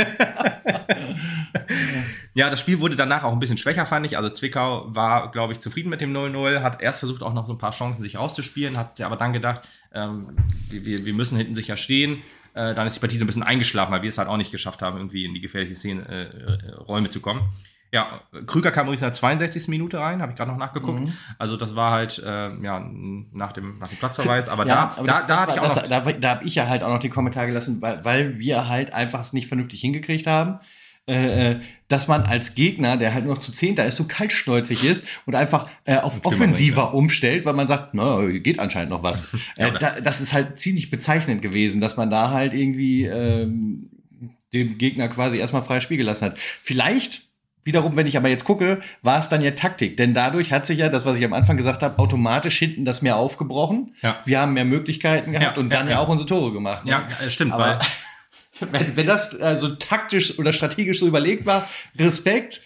Ja, das Spiel wurde danach auch ein bisschen schwächer, fand ich. Also Zwickau war, glaube ich, zufrieden mit dem 0-0, hat erst versucht, auch noch so ein paar Chancen sich rauszuspielen, hat aber dann gedacht, ähm, wir, wir müssen hinten sicher stehen. Äh, dann ist die Partie so ein bisschen eingeschlafen, weil wir es halt auch nicht geschafft haben, irgendwie in die gefährlichen Szenen, äh, äh Räume zu kommen. Ja, Krüger kam übrigens in der 62. Minute rein, habe ich gerade noch nachgeguckt. Mhm. Also das war halt äh, ja nach dem, nach dem Platzverweis. Aber ja, da, aber da, das, da, das, ich auch das, da, da habe ich ja halt auch noch den Kommentar gelassen, weil, weil wir halt einfach es nicht vernünftig hingekriegt haben. Äh, äh, dass man als Gegner, der halt nur noch zu zehnter ist, so kaltschnäuzig ist und einfach äh, auf offensiver umstellt, weil man sagt, na, geht anscheinend noch was. äh, da, das ist halt ziemlich bezeichnend gewesen, dass man da halt irgendwie ähm, dem Gegner quasi erstmal freies Spiel gelassen hat. Vielleicht Wiederum, wenn ich aber jetzt gucke, war es dann ja Taktik. Denn dadurch hat sich ja das, was ich am Anfang gesagt habe, automatisch hinten das mehr aufgebrochen. Ja. Wir haben mehr Möglichkeiten gehabt ja, und dann ja, ja, auch unsere Tore gemacht. Ne? Ja, stimmt. Aber, weil wenn, wenn das also taktisch oder strategisch so überlegt war, Respekt.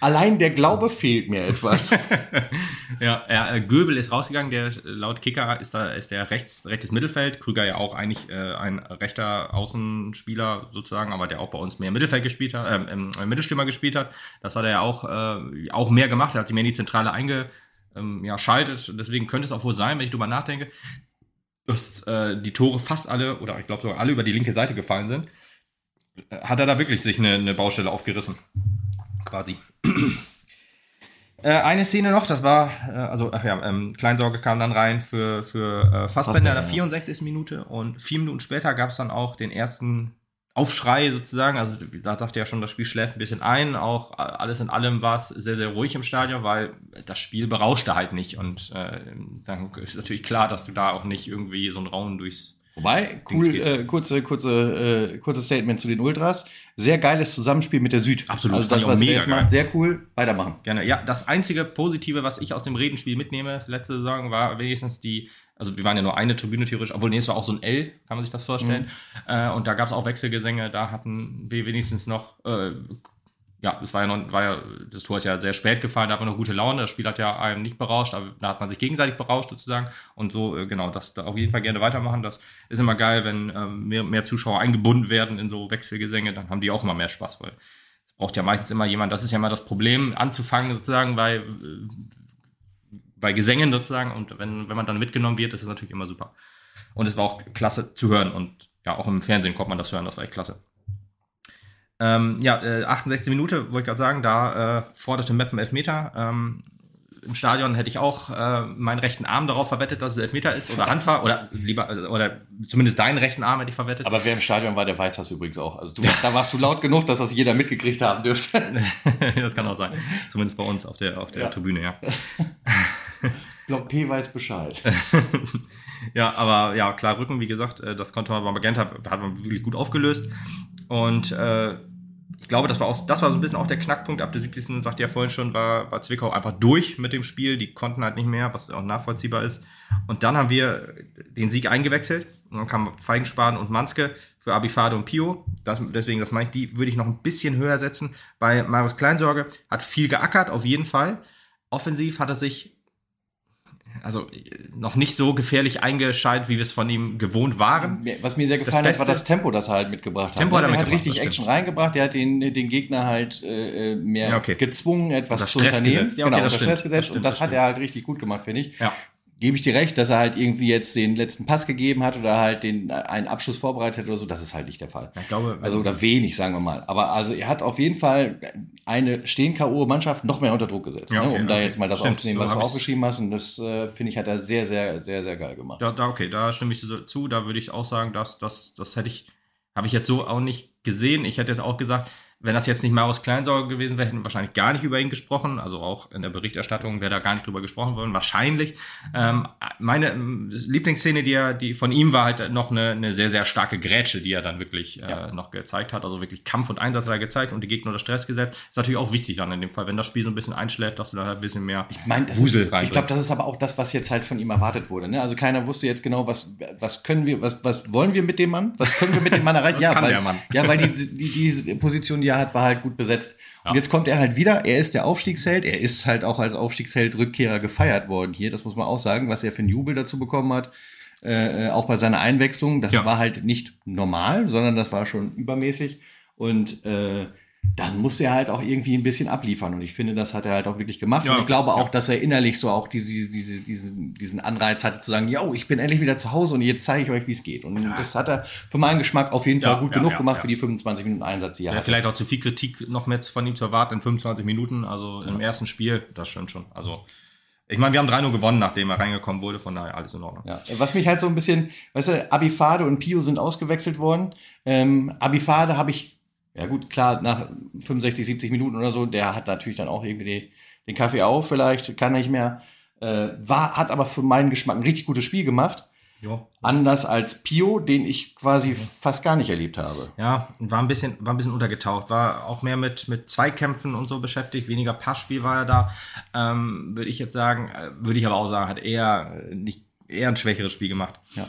Allein der Glaube fehlt mir etwas. ja, ja, äh, Göbel ist rausgegangen, der laut Kicker ist da ist der rechts, rechtes Mittelfeld. Krüger ja auch eigentlich äh, ein rechter Außenspieler sozusagen, aber der auch bei uns mehr Mittelfeld gespielt hat, äh, äh, Mittelstürmer gespielt hat. Das hat er ja auch, äh, auch mehr gemacht. Er hat sich mehr in die Zentrale einge ähm, ja, schaltet. Deswegen könnte es auch wohl sein, wenn ich drüber nachdenke, dass äh, die Tore fast alle, oder ich glaube sogar alle über die linke Seite gefallen sind, äh, hat er da wirklich sich eine, eine Baustelle aufgerissen. Quasi. äh, eine Szene noch, das war, äh, also, ach ja, ähm, Kleinsorge kam dann rein für, für äh, Fassbender in der 64. Minute und vier Minuten später gab es dann auch den ersten Aufschrei sozusagen. Also da sagte ja schon, das Spiel schläft ein bisschen ein. Auch alles in allem war es sehr, sehr ruhig im Stadion, weil das Spiel berauschte halt nicht. Und äh, dann ist natürlich klar, dass du da auch nicht irgendwie so einen Raum durchs Wobei, cool, äh, kurze, kurze, äh, kurzes Statement zu den Ultras. Sehr geiles Zusammenspiel mit der Süd. Absolut. Also das, was mega jetzt macht, sehr cool. Weitermachen. Gerne. Ja, das einzige Positive, was ich aus dem Redenspiel mitnehme, letzte Saison, war wenigstens die also wir waren ja nur eine Tribüne theoretisch, obwohl nee, es war auch so ein L, kann man sich das vorstellen. Mhm. Äh, und da gab es auch Wechselgesänge, da hatten wir wenigstens noch, äh, ja, es war ja noch, war ja, das Tor ist ja sehr spät gefallen, da hat man noch gute Laune, das Spiel hat ja einem nicht berauscht, aber da hat man sich gegenseitig berauscht sozusagen. Und so, äh, genau, das da auf jeden Fall gerne weitermachen. Das ist immer geil, wenn äh, mehr, mehr Zuschauer eingebunden werden in so Wechselgesänge, dann haben die auch immer mehr Spaß, weil es braucht ja meistens immer jemand, das ist ja immer das Problem, anzufangen sozusagen, weil äh, bei Gesängen sozusagen. Und wenn, wenn man dann mitgenommen wird, ist das natürlich immer super. Und es war auch klasse zu hören. Und ja, auch im Fernsehen konnte man das hören. Das war echt klasse. Ähm, ja, äh, 68 Minute, wollte ich gerade sagen, da äh, forderte Meppen Elfmeter. Ähm, Im Stadion hätte ich auch äh, meinen rechten Arm darauf verwettet, dass es Elfmeter ist oder Handfahr oder lieber äh, oder zumindest deinen rechten Arm hätte ich verwettet. Aber wer im Stadion war, der weiß das übrigens auch. Also du, da warst du laut genug, dass das jeder mitgekriegt haben dürfte. das kann auch sein. Zumindest bei uns auf der, auf der ja. Tribüne, ja. Block P weiß Bescheid. ja, aber ja, klar, Rücken, wie gesagt, äh, das konnte man bei Magenta, hat man wirklich gut aufgelöst. Und äh, ich glaube, das war, auch, das war so ein bisschen auch der Knackpunkt. Ab der 70. sagte ja vorhin schon, war, war Zwickau einfach durch mit dem Spiel. Die konnten halt nicht mehr, was auch nachvollziehbar ist. Und dann haben wir den Sieg eingewechselt. Und dann kamen Feigenspahn und Manske für Abifade und Pio. Das, deswegen, das meine ich, die würde ich noch ein bisschen höher setzen, weil Marius Kleinsorge hat viel geackert, auf jeden Fall. Offensiv hat er sich also noch nicht so gefährlich eingeschaltet, wie wir es von ihm gewohnt waren. Was mir sehr gefallen hat, war das Tempo, das er halt mitgebracht hat. Tempo hat er, er hat richtig Action stimmt. reingebracht, der hat den, den Gegner halt äh, äh mehr ja, okay. gezwungen, etwas zu unternehmen. Gesetzt. Ja, okay, genau, das Stress gesetzt. Das und das hat er halt richtig gut gemacht, finde ich. Ja. Gebe ich dir recht, dass er halt irgendwie jetzt den letzten Pass gegeben hat oder halt den einen Abschluss vorbereitet hat oder so. Das ist halt nicht der Fall. Ich glaube, also oder wenig, sagen wir mal. Aber also er hat auf jeden Fall eine stehen K.O. Mannschaft noch mehr unter Druck gesetzt, ja, okay, ne? um okay. da jetzt mal das Stimmt, aufzunehmen, was so du aufgeschrieben hast. Und das äh, finde ich hat er sehr, sehr, sehr, sehr geil gemacht. Da, da, okay, da stimme ich zu. Da würde ich auch sagen, dass das, das hätte ich, habe ich jetzt so auch nicht gesehen. Ich hätte jetzt auch gesagt, wenn das jetzt nicht Marius Kleinsauger gewesen wäre, hätten wir wahrscheinlich gar nicht über ihn gesprochen. Also auch in der Berichterstattung wäre da gar nicht drüber gesprochen worden. Wahrscheinlich. Ähm, meine ähm, Lieblingsszene, die, er, die von ihm war halt noch eine, eine sehr, sehr starke Grätsche, die er dann wirklich äh, ja. noch gezeigt hat. Also wirklich Kampf und Einsatz hat er gezeigt und die Gegner unter Stress gesetzt. Ist natürlich auch wichtig dann in dem Fall, wenn das Spiel so ein bisschen einschläft, dass du da ein bisschen mehr ich mein, Wusel rein. Ich glaube, das ist aber auch das, was jetzt halt von ihm erwartet wurde. Ne? Also keiner wusste jetzt genau, was, was können wir, was, was wollen wir mit dem Mann? Was können wir mit dem Mann erreichen? ja, weil, ja, weil die, die, die Position, die er hat, war halt gut besetzt. Ja. Und jetzt kommt er halt wieder. Er ist der Aufstiegsheld. Er ist halt auch als Aufstiegsheld Rückkehrer gefeiert worden hier. Das muss man auch sagen, was er für einen Jubel dazu bekommen hat. Äh, auch bei seiner Einwechslung. Das ja. war halt nicht normal, sondern das war schon übermäßig. Und äh, dann muss er halt auch irgendwie ein bisschen abliefern. Und ich finde, das hat er halt auch wirklich gemacht. Ja, und ich glaube auch, ja. dass er innerlich so auch diese, diese, diesen, diesen Anreiz hatte zu sagen, yo, ich bin endlich wieder zu Hause und jetzt zeige ich euch, wie es geht. Und ja. das hat er für meinen Geschmack auf jeden Fall gut genug gemacht für die 25 Minuten Einsatz, die er Vielleicht auch zu viel Kritik noch mehr von ihm zu erwarten in 25 Minuten, also im ersten Spiel, das stimmt schon. Also ich meine, wir haben 3-0 gewonnen, nachdem er reingekommen wurde, von daher alles in Ordnung. Ja. Was mich halt so ein bisschen, weißt du, Abifade und Pio sind ausgewechselt worden. Ähm, Abifade habe ich ja gut, klar, nach 65, 70 Minuten oder so, der hat natürlich dann auch irgendwie den Kaffee auf, vielleicht kann er nicht mehr. Äh, war, hat aber für meinen Geschmack ein richtig gutes Spiel gemacht. Jo. Anders als Pio, den ich quasi mhm. fast gar nicht erlebt habe. Ja, war ein bisschen, war ein bisschen untergetaucht, war auch mehr mit, mit Zweikämpfen und so beschäftigt, weniger Passspiel war er da. Ähm, würde ich jetzt sagen, äh, würde ich aber auch sagen, hat eher äh, nicht eher ein schwächeres Spiel gemacht. Ja.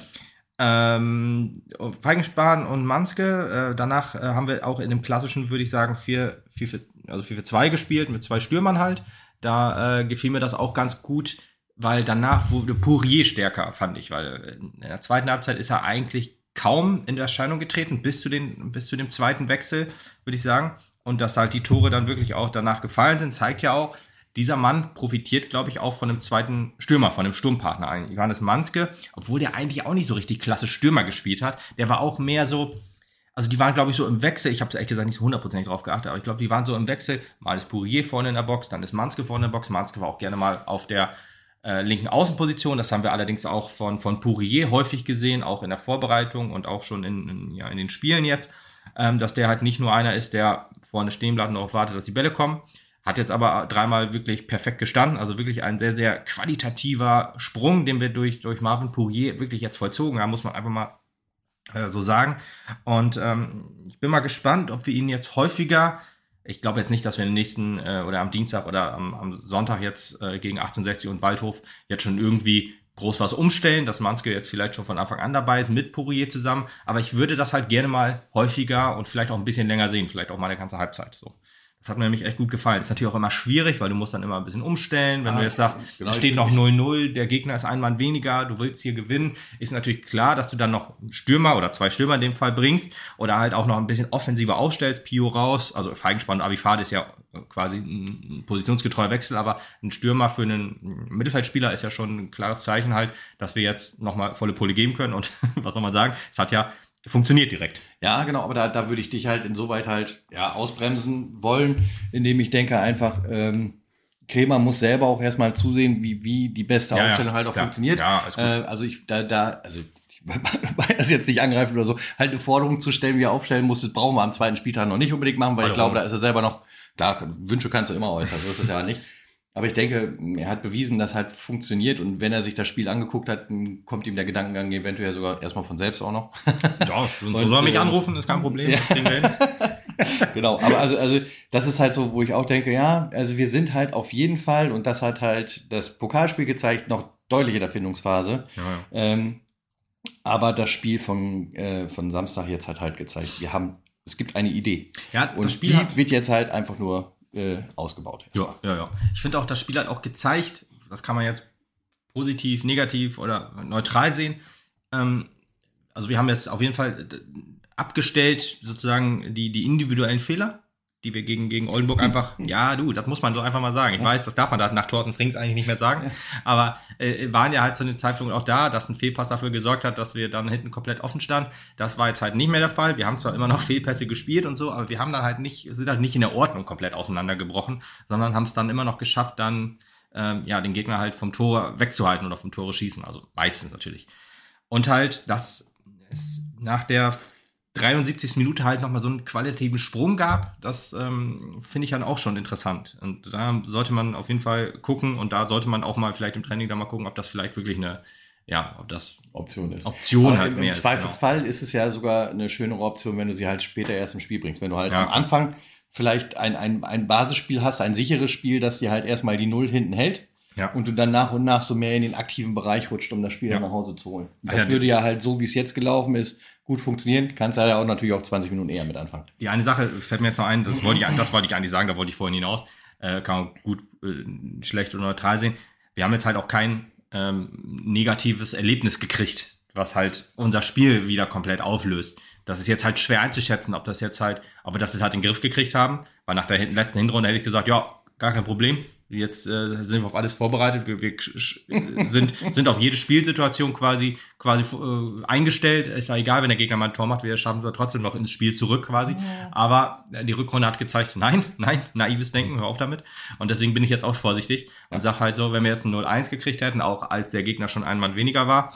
Ähm, Feigenspahn und Manske. Äh, danach äh, haben wir auch in dem klassischen, würde ich sagen, 4 4 also 4 2 gespielt, mit zwei Stürmern halt. Da äh, gefiel mir das auch ganz gut, weil danach wurde Pourier stärker, fand ich, weil in der zweiten Halbzeit ist er eigentlich kaum in Erscheinung getreten, bis zu, den, bis zu dem zweiten Wechsel, würde ich sagen. Und dass halt die Tore dann wirklich auch danach gefallen sind, zeigt ja auch, dieser Mann profitiert, glaube ich, auch von einem zweiten Stürmer, von einem Sturmpartner, Johannes Manske, obwohl der eigentlich auch nicht so richtig klasse Stürmer gespielt hat. Der war auch mehr so, also die waren, glaube ich, so im Wechsel. Ich habe es ehrlich gesagt nicht so hundertprozentig drauf geachtet, aber ich glaube, die waren so im Wechsel. Mal ist Pourier vorne in der Box, dann ist Manske vorne in der Box. Manske war auch gerne mal auf der äh, linken Außenposition. Das haben wir allerdings auch von, von Pourier häufig gesehen, auch in der Vorbereitung und auch schon in, in, ja, in den Spielen jetzt, ähm, dass der halt nicht nur einer ist, der vorne stehen bleibt und darauf wartet, dass die Bälle kommen, hat jetzt aber dreimal wirklich perfekt gestanden. Also wirklich ein sehr, sehr qualitativer Sprung, den wir durch, durch Marvin Pourier wirklich jetzt vollzogen haben, muss man einfach mal äh, so sagen. Und ähm, ich bin mal gespannt, ob wir ihn jetzt häufiger, ich glaube jetzt nicht, dass wir den nächsten äh, oder am Dienstag oder am, am Sonntag jetzt äh, gegen 1860 und Waldhof jetzt schon irgendwie groß was umstellen, dass Manske jetzt vielleicht schon von Anfang an dabei ist, mit Pourier zusammen. Aber ich würde das halt gerne mal häufiger und vielleicht auch ein bisschen länger sehen, vielleicht auch mal eine ganze Halbzeit. So. Das hat mir nämlich echt gut gefallen. Ist natürlich auch immer schwierig, weil du musst dann immer ein bisschen umstellen. Wenn ah, du jetzt sagst, genau, steht noch 0-0, der Gegner ist ein Mann weniger, du willst hier gewinnen, ist natürlich klar, dass du dann noch Stürmer oder zwei Stürmer in dem Fall bringst oder halt auch noch ein bisschen offensiver aufstellst, Pio raus. Also Feigenspann und Avifade ist ja quasi ein positionsgetreuer Wechsel, aber ein Stürmer für einen Mittelfeldspieler ist ja schon ein klares Zeichen halt, dass wir jetzt nochmal volle Pulle geben können. Und was soll man sagen? Es hat ja funktioniert direkt. Ja, genau, aber da, da würde ich dich halt insoweit halt ja, ausbremsen wollen, indem ich denke einfach, ähm, Krämer muss selber auch erstmal zusehen, wie, wie die beste ja, Aufstellung ja, halt auch klar. funktioniert. Ja, äh, also ich da, da, also weil das jetzt nicht angreifen oder so, halt eine Forderung zu stellen, wie er aufstellen muss, das brauchen wir am zweiten Spieltag noch nicht unbedingt machen, weil Warum? ich glaube, da ist er selber noch, klar, Wünsche kannst du immer äußern, so ist es ja nicht. Aber ich denke, er hat bewiesen, dass halt funktioniert und wenn er sich das Spiel angeguckt hat, kommt ihm der Gedankengang eventuell sogar erstmal von selbst auch noch. Ja, so soll er mich äh, anrufen, ist kein Problem. Ja. genau, aber also, also das ist halt so, wo ich auch denke, ja, also wir sind halt auf jeden Fall, und das hat halt das Pokalspiel gezeigt, noch deutlich in der Findungsphase. Ja, ja. Ähm, aber das Spiel von, äh, von Samstag jetzt hat halt gezeigt, wir haben, es gibt eine Idee. Ja, und das Spiel die wird jetzt halt einfach nur äh, ausgebaut. Ja, ja, ja. Ich finde auch, das Spiel hat auch gezeigt, das kann man jetzt positiv, negativ oder neutral sehen. Ähm, also wir haben jetzt auf jeden Fall äh, abgestellt sozusagen die, die individuellen Fehler, die wir gegen, gegen Oldenburg einfach, ja, du, das muss man so einfach mal sagen. Ich weiß, das darf man da nach Thorsten Frings eigentlich nicht mehr sagen, aber äh, waren ja halt zu dem Zeitpunkt auch da, dass ein Fehlpass dafür gesorgt hat, dass wir dann hinten komplett offen standen. Das war jetzt halt nicht mehr der Fall. Wir haben zwar immer noch Fehlpässe gespielt und so, aber wir haben dann halt nicht, sind halt nicht in der Ordnung komplett auseinandergebrochen, sondern haben es dann immer noch geschafft, dann ähm, ja, den Gegner halt vom Tor wegzuhalten oder vom Tore schießen. Also meistens natürlich. Und halt, dass es nach der 73. Minute halt nochmal so einen qualitativen Sprung gab, das ähm, finde ich dann auch schon interessant. Und da sollte man auf jeden Fall gucken und da sollte man auch mal vielleicht im Training da mal gucken, ob das vielleicht wirklich eine, ja, ob das Option ist. Option Aber halt im, mehr Im ist, Zweifelsfall ist es ja sogar eine schönere Option, wenn du sie halt später erst im Spiel bringst. Wenn du halt Ja. am Anfang vielleicht ein, ein, ein Basisspiel hast, ein sicheres Spiel, das dir halt erstmal die Null hinten hält Ja. und du dann nach und nach so mehr in den aktiven Bereich rutscht, um das Spiel Ja. dann nach Hause zu holen. Das würde ja halt so, wie es jetzt gelaufen ist, gut funktionieren. Kannst ja auch natürlich auch 20 Minuten eher mit anfangen. Die eine Sache fällt mir jetzt noch ein, das wollte ich, das wollte ich eigentlich sagen, da wollte ich vorhin hinaus. Äh, kann man gut, äh, schlecht oder neutral sehen. Wir haben jetzt halt auch kein ähm, negatives Erlebnis gekriegt, was halt unser Spiel wieder komplett auflöst. Das ist jetzt halt schwer einzuschätzen, ob das jetzt halt, ob wir das jetzt halt in den Griff gekriegt haben, weil nach der letzten Hinrunde hätte ich gesagt, ja, gar kein Problem. Jetzt äh, sind wir auf alles vorbereitet. Wir, wir sch- sind, sind auf jede Spielsituation quasi, quasi äh, eingestellt. Ist ja egal, wenn der Gegner mal ein Tor macht, wir schaffen es ja trotzdem noch ins Spiel zurück quasi. Aber äh, die Rückrunde hat gezeigt, nein, nein, naives Denken, hör auf damit. Und deswegen bin ich jetzt auch vorsichtig und sag halt so, wenn wir jetzt ein 0-1 gekriegt hätten, auch als der Gegner schon ein Mann weniger war,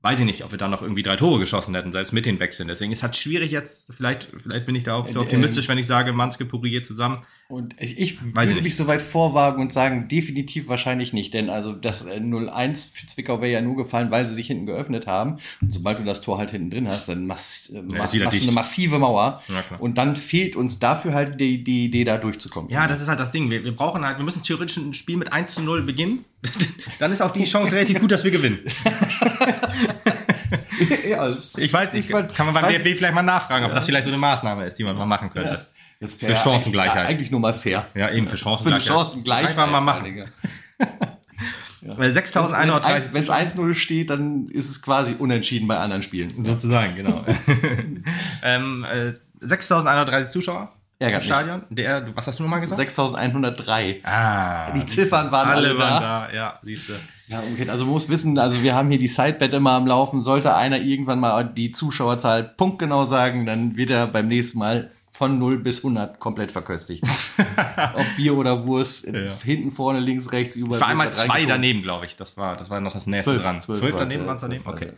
weiß ich nicht, ob wir dann noch irgendwie drei Tore geschossen hätten, selbst mit den Wechseln. Deswegen ist halt schwierig jetzt, vielleicht, vielleicht bin ich da auch zu Äh, optimistisch, wenn ich sage, Manske, Pourier zusammen. Und ich, ich Weiß ich würde nicht. mich so weit vorwagen und sagen, definitiv wahrscheinlich nicht. Denn also das äh, 0-1 für Zwickau wäre ja nur gefallen, weil sie sich hinten geöffnet haben. Und sobald du das Tor halt hinten drin hast, dann machst, äh, wieder machst du eine massive Mauer. Ja, und dann fehlt uns dafür halt die, die Idee, da durchzukommen. Ja, das ist halt das Ding. Wir, wir brauchen halt, wir müssen theoretisch ein Spiel mit 1 zu 0 beginnen. dann ist auch die Chance relativ gut, dass wir gewinnen. ja, Ich weiß nicht, kann man beim DFB vielleicht mal nachfragen, ob das vielleicht so eine Maßnahme ist, die man mal machen könnte. Das Für Chancengleichheit. Eigentlich, eigentlich nur mal fair. Ja, eben für Chancengleichheit. Für Chancengleichheit. Einfach mal machen. Digga. Weil 6130 Wenn es 1-0 steht, dann ist es quasi unentschieden bei anderen Spielen. Sozusagen, genau. ähm, äh, 6130 Zuschauer Ärgert im. Stadion. Der, was hast du nochmal gesagt? 6103. Ah, Die Ziffern waren alle, alle da. waren da. Ja, siehst du. Ja, umgekehrt. Also man muss wissen, also wir haben hier die Sidebet immer am Laufen. Sollte einer irgendwann mal die Zuschauerzahl punktgenau sagen, dann wird er beim nächsten Mal von 0 bis 100 komplett verköstigt. Ob Bier oder Wurst, Ja. hinten, vorne, links, rechts, überall. Ich war einmal zwei daneben, glaube ich. Das war, das war noch das nächste Zwölf, dran. zwölf daneben ja, waren es daneben? Okay.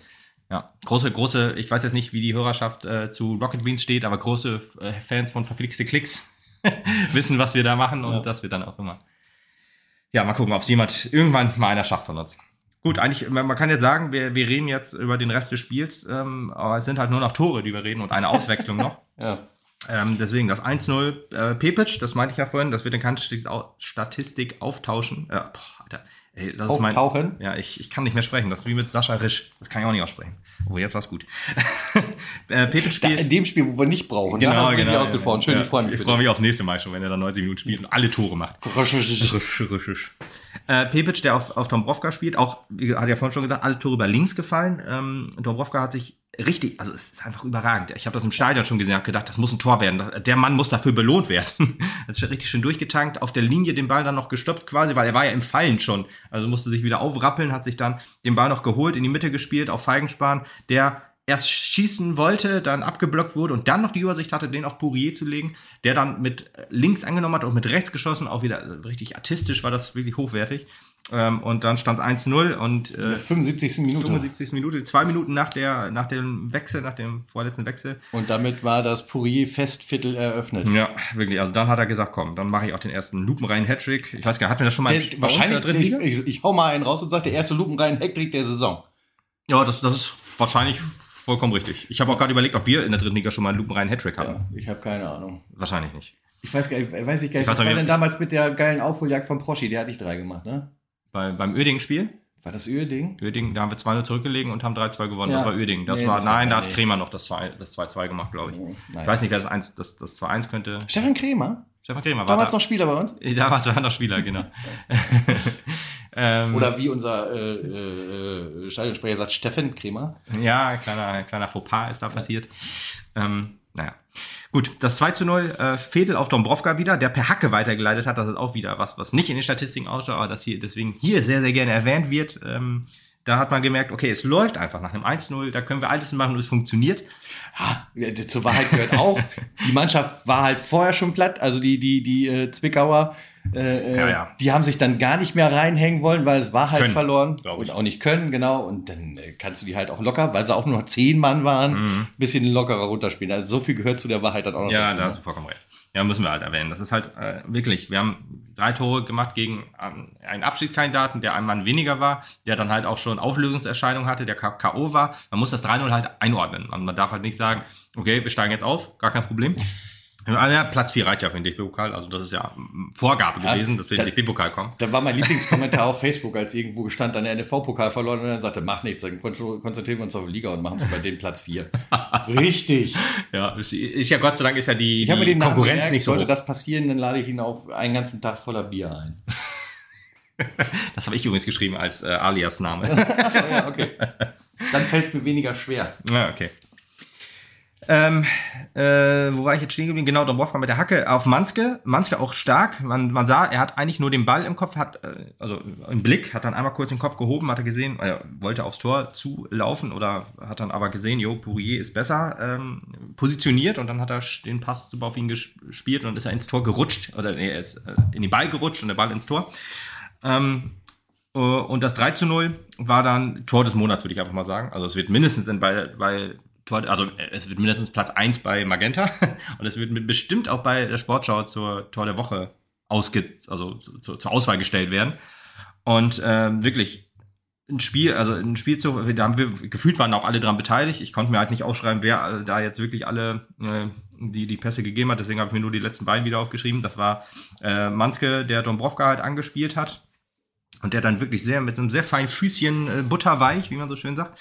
ja. Große, große, ich weiß jetzt nicht, wie die Hörerschaft äh, zu Rocket Beans steht, aber große äh, Fans von verflixte Klicks wissen, was wir da machen und Ja. dass wir dann auch immer. Ja, mal gucken, ob es jemand irgendwann mal einer schafft von uns. Gut, eigentlich, man, man kann jetzt sagen, wir, wir reden jetzt über den Rest des Spiels, ähm, aber es sind halt nur noch Tore, die wir reden und eine Auswechslung noch. Ja. Ähm, deswegen das 1-0 äh, Pepic, das meinte ich ja vorhin, das wird in keine Statistik au- Statistik auftauschen. Äh, boah, Alter, ey, das ist mein, Auftauchen? ja, ich, ich kann nicht mehr sprechen. Das ist wie mit Sascha Risch. Das kann ich auch nicht aussprechen. Oh, jetzt war's gut. äh, Da, spielt. in dem Spiel, wo wir nicht brauchen. da hast du richtig ausgesprochen. Schön, ja. ich freue mich. Ich freue mich aufs nächste Mal schon, wenn er dann 90 Minuten spielt und alle Tore macht. risch. Äh, Pepic, der auf, auf Dombrovka spielt, auch, wie hat ja vorhin schon gesagt, alle Tore über links gefallen. Ähm, Dombrovka hat sich richtig, also es ist einfach überragend. Ich habe das im Stadion schon gesehen, habe gedacht, das muss ein Tor werden. Der Mann muss dafür belohnt werden. Das ist richtig schön durchgetankt, auf der Linie den Ball dann noch gestoppt quasi, weil er war ja im Fallen schon. Also musste sich wieder aufrappeln, hat sich dann den Ball noch geholt, in die Mitte gespielt, auf Feigenspan, der erst schießen wollte, dann abgeblockt wurde und dann noch die Übersicht hatte, den auf Pourier zu legen, der dann mit links angenommen hat und mit rechts geschossen, auch wieder äh, richtig artistisch, war das wirklich hochwertig. Ähm, und dann stand 1-0 und In der äh, 75. Minute. 75. Minute, zwei Minuten nach, der, nach dem Wechsel, nach dem vorletzten Wechsel. Und damit war das Pourier-Festviertel eröffnet. Ja, wirklich. Also dann hat er gesagt, komm, dann mache ich auch den ersten lupenreinen Hattrick. Ich weiß gar nicht, hatten wir das schon mal Der, wahrscheinlich, dritten ich, ich, ich hau mal einen raus und sage, der erste lupenrein Hektik der Saison. Ja, das, das ist wahrscheinlich vollkommen richtig. Ich habe auch gerade überlegt, ob wir in der dritten Liga schon mal einen lupenreinen Hattrick hatten. Ja, ich habe keine Ahnung. Wahrscheinlich nicht. Ich weiß, gar weiß ich gar nicht, Ich was war denn damals mit der geilen Aufholjagd von Proschi? Der hat nicht drei gemacht, ne? Bei, beim Öding-Spiel, War das Öl-Ding? Öding, da haben wir 2-0 zurückgelegen und haben 3-2 gewonnen. Ja. Das war Öding. Das Nee, war, das war nein, da gar hat. Kremer noch das 2 das 2-2 gemacht, glaube ich. Nein. Ich weiß nicht, wer das 1, das, das 2-1 könnte. Stefan Kremer? Stefan Kremer war Damals da. noch Spieler bei uns? Damals war er noch Spieler, genau. ähm, Oder wie unser äh, äh, äh, Stadionsprecher sagt, Steffen Kremer. Ja, kleiner, kleiner Fauxpas ist da passiert. Ähm, naja. Gut, das 2 zu 0, äh, Fedel auf Dombrovka wieder, der per Hacke weitergeleitet hat. Das ist auch wieder was, was nicht in den Statistiken ausschaut, aber das hier deswegen hier sehr, sehr gerne erwähnt wird. Ähm, da hat man gemerkt, okay, es läuft einfach nach einem 1-0, da können wir alles machen und es funktioniert. Ja, zur Wahrheit gehört auch, die Mannschaft war halt vorher schon platt, also die, die, die äh, Zwickauer, äh, Ja, ja. die haben sich dann gar nicht mehr reinhängen wollen, weil es war halt Können, verloren und auch nicht können, genau. Und dann äh, kannst du die halt auch locker, weil sie auch nur zehn Mann waren, Mhm. ein bisschen lockerer runterspielen. Also so viel gehört zu der Wahrheit dann auch noch Ja, dazu. da hast du vollkommen recht. Ja, müssen wir halt erwähnen. Das ist halt äh, wirklich, wir haben drei Tore gemacht gegen ähm, einen Abschiedskandidaten, der ein Mann weniger war, der dann halt auch schon Auflösungserscheinungen hatte, der K.O. war. Man muss das 3-0 halt einordnen. Man darf halt nicht sagen, okay, wir steigen jetzt auf, gar kein Problem. Ja, Platz 4 reicht ja für den DFB-Pokal, also das ist ja mm, Vorgabe Ja, gewesen, dass wir in den da- DFB-Pokal kommen. Da war mein Lieblingskommentar auf Facebook, als irgendwo gestand, dann der NFV-Pokal verloren und dann sagte, mach nichts, dann kon- konzentrieren wir uns auf die Liga und machen es bei denen Platz 4. Richtig. Ja, ist, ist ja Gott sei Dank ist ja die, Ich habe die den Konkurrenz gemerkt, nicht so Sollte das passieren, dann lade ich ihn auf einen ganzen Tag voller Bier ein. Das habe ich übrigens geschrieben als äh, Alias-Name. Achso, ja, okay. Dann fällt es mir weniger schwer. Ja, okay. Ähm, äh, wo war ich jetzt stehen geblieben? Genau, Dombrovka mit der Hacke auf Manske. Manske auch stark. Man, man sah, er hat eigentlich nur den Ball im Kopf, hat, äh, also im Blick, hat dann einmal kurz den Kopf gehoben, hat er gesehen, er wollte aufs Tor zulaufen oder hat dann aber gesehen, jo, Pourier ist besser ähm, positioniert und dann hat er den Pass super auf ihn gespielt und ist er ins Tor gerutscht, oder nee, er ist äh, in den Ball gerutscht und der Ball ins Tor. Ähm, äh, und das 3 zu 0 war dann Tor des Monats, würde ich einfach mal sagen. Also es wird mindestens in, bei, bei also äh, es wird mindestens Platz 1 bei Magenta und es wird bestimmt auch bei der Sportschau zur Tor der Woche ausge, also zu, zur Auswahl gestellt werden. Und ähm, wirklich ein Spiel, also ein Spielzug, da haben wir, gefühlt waren auch alle dran beteiligt. Ich konnte mir halt nicht aufschreiben, wer äh, da jetzt wirklich alle äh, die, die Pässe gegeben hat. Deswegen habe ich mir nur die letzten beiden wieder aufgeschrieben. Das war äh, Manske, der Dombrovka halt angespielt hat. Und der dann wirklich sehr mit einem sehr feinen Füßchen äh, butterweich, wie man so schön sagt,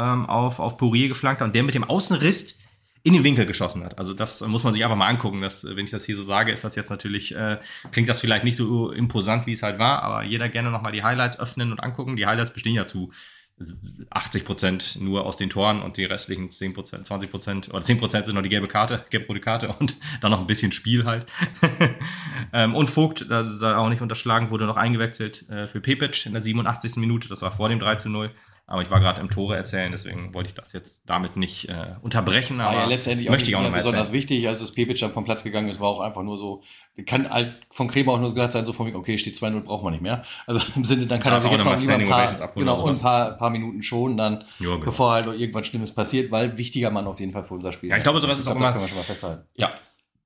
ähm, auf, auf Poirier geflankt hat und der mit dem Außenriss in den Winkel geschossen hat. Also das muss man sich einfach mal angucken. Das, äh, wenn ich das hier so sage, ist das jetzt natürlich, äh, klingt das vielleicht nicht so imposant, wie es halt war, aber jeder gerne nochmal die Highlights öffnen und angucken. Die Highlights bestehen ja zu 80 Prozent nur aus den Toren und die restlichen 10 Prozent, 20 Prozent oder 10 Prozent sind noch die gelbe Karte, gelb-rote Karte und dann noch ein bisschen Spiel halt. ähm, und Vogt, da, da auch nicht unterschlagen, wurde noch eingewechselt äh, für Pepic in der 87. Minute. Das war vor dem 3 zu 0. Aber ich war gerade im Tore erzählen, deswegen wollte ich das jetzt damit nicht äh, unterbrechen. Aber ja letztendlich auch möchte nicht ich auch noch besonders erzählen. wichtig, als das Pepic dann vom Platz gegangen ist, war auch einfach nur so, kann halt von Kremer auch nur gesagt sein, so von wegen, okay, steht 2-0, braucht man nicht mehr. Also im Sinne, dann kann er sich auch jetzt mal lieber ein paar, genau, ein paar, paar Minuten schon, dann, Ja, genau. bevor halt irgendwas Schlimmes passiert, weil wichtiger Mann auf jeden Fall für unser Spiel. Ja, ich glaube, sowas ist auch das immer- können wir schon mal festhalten. Ja,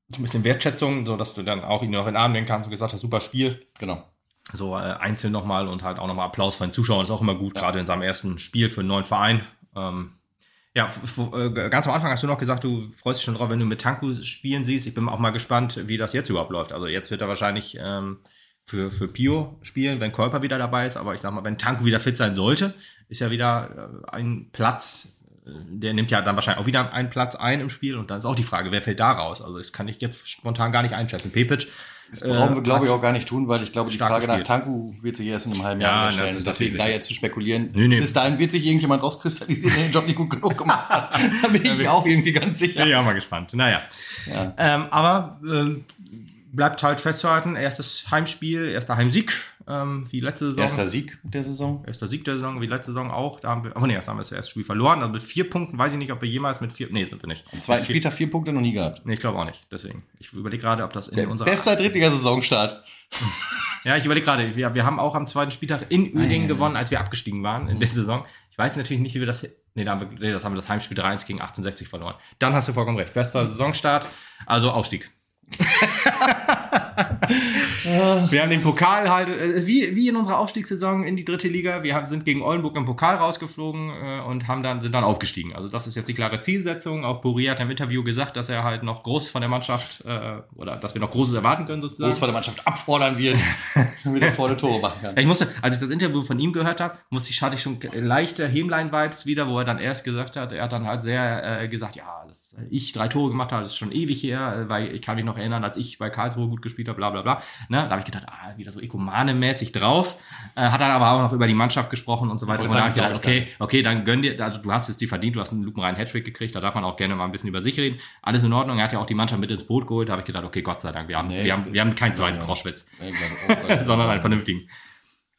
so ein bisschen Wertschätzung, so dass du dann auch ihn noch in den Arm nehmen kannst und gesagt hast, super Spiel. Genau. So äh, einzeln nochmal und halt auch nochmal Applaus von den Zuschauern ist auch immer gut, Ja. gerade in seinem ersten Spiel für einen neuen Verein. Ähm, ja, äh, ganz am Anfang hast du noch gesagt, du freust dich schon drauf, wenn du mit Tanku spielen siehst. Ich bin auch mal gespannt, wie das jetzt überhaupt läuft. Also jetzt wird er wahrscheinlich ähm, für, für Pio spielen, wenn Kolper wieder dabei ist. Aber ich sag mal, wenn Tanku wieder fit sein sollte, ist ja wieder äh, ein Platz, äh, der nimmt ja dann wahrscheinlich auch wieder einen Platz ein im Spiel. Und dann ist auch die Frage, wer fällt da raus? Also das kann ich jetzt spontan gar nicht einschätzen. Pepic. Das brauchen wir, glaube ich, auch gar nicht tun, weil ich glaube, die Frage nach. Tanku wird sich erst in einem halben Ja, Jahr das stellen. ist Deswegen da jetzt zu spekulieren. Nee, nee. Bis dahin wird sich irgendjemand rauskristallisieren, der den Job nicht gut genug gemacht hat. Da bin ich mir auch irgendwie ganz sicher. Bin ich auch mal gespannt. Naja. Ja. Ähm, aber ähm, bleibt halt festzuhalten, erstes Heimspiel, erster Heimsieg, ähm, wie letzte Saison. Erster Sieg der Saison. Erster Sieg der Saison, wie letzte Saison auch. Da haben wir, oh nee, da haben wir das erste Spiel verloren. Also mit vier Punkten weiß ich nicht, ob wir jemals mit vier, nee, sind wir nicht. Am zweiten Spieltag vier Punkte noch nie gehabt. Nee, ich glaube auch nicht. Deswegen. Ich überlege gerade, ob das in unserer. Bester Drittliga-Saisonstart. Ja, ich überlege gerade, wir, wir haben auch am zweiten Spieltag in Uerdingen gewonnen, als wir abgestiegen waren in der Saison. Ich weiß natürlich nicht, wie wir das. Nee, da haben wir, nee, das haben wir das Heimspiel 3-1 gegen 1860 verloren. Dann hast du vollkommen recht. Bester Saisonstart, also Aufstieg. wir haben den Pokal halt, äh, wie, wie in unserer Aufstiegssaison in die dritte Liga. Wir haben, sind gegen Oldenburg im Pokal rausgeflogen äh, und haben dann, sind dann aufgestiegen. Also das ist jetzt die klare Zielsetzung. Auch Buri hat im Interview gesagt, dass er halt noch groß von der Mannschaft äh, oder dass wir noch Großes erwarten können sozusagen. Groß von der Mannschaft abfordern wird, damit er vorne Tore machen kann. Ich musste, als ich das Interview von ihm gehört habe, musste ich, hatte ich schon leichte Hemlein-Vibes wieder, wo er dann erst gesagt hat, er hat dann halt sehr äh, gesagt, ja, das, ich drei Tore gemacht habe, das ist schon ewig her, äh, weil ich kann mich noch noch erinnern, als ich bei Karlsruhe gut gespielt habe, bla bla bla. Ne? Da habe ich gedacht, ah, wieder so Ekumane-mäßig drauf. Äh, hat dann aber auch noch über die Mannschaft gesprochen und so weiter. Und da habe ich gedacht, okay, okay, dann gönn dir, also du hast es dir verdient, du hast einen lupenreinen Hattrick gekriegt, da darf man auch gerne mal ein bisschen über sich reden. Alles in Ordnung, er hat ja auch die Mannschaft mit ins Boot geholt, da habe ich gedacht, okay, Gott sei Dank, wir haben, nee, wir haben, wir haben keinen zweiten Kroschwitz, nee, sondern einen vernünftigen.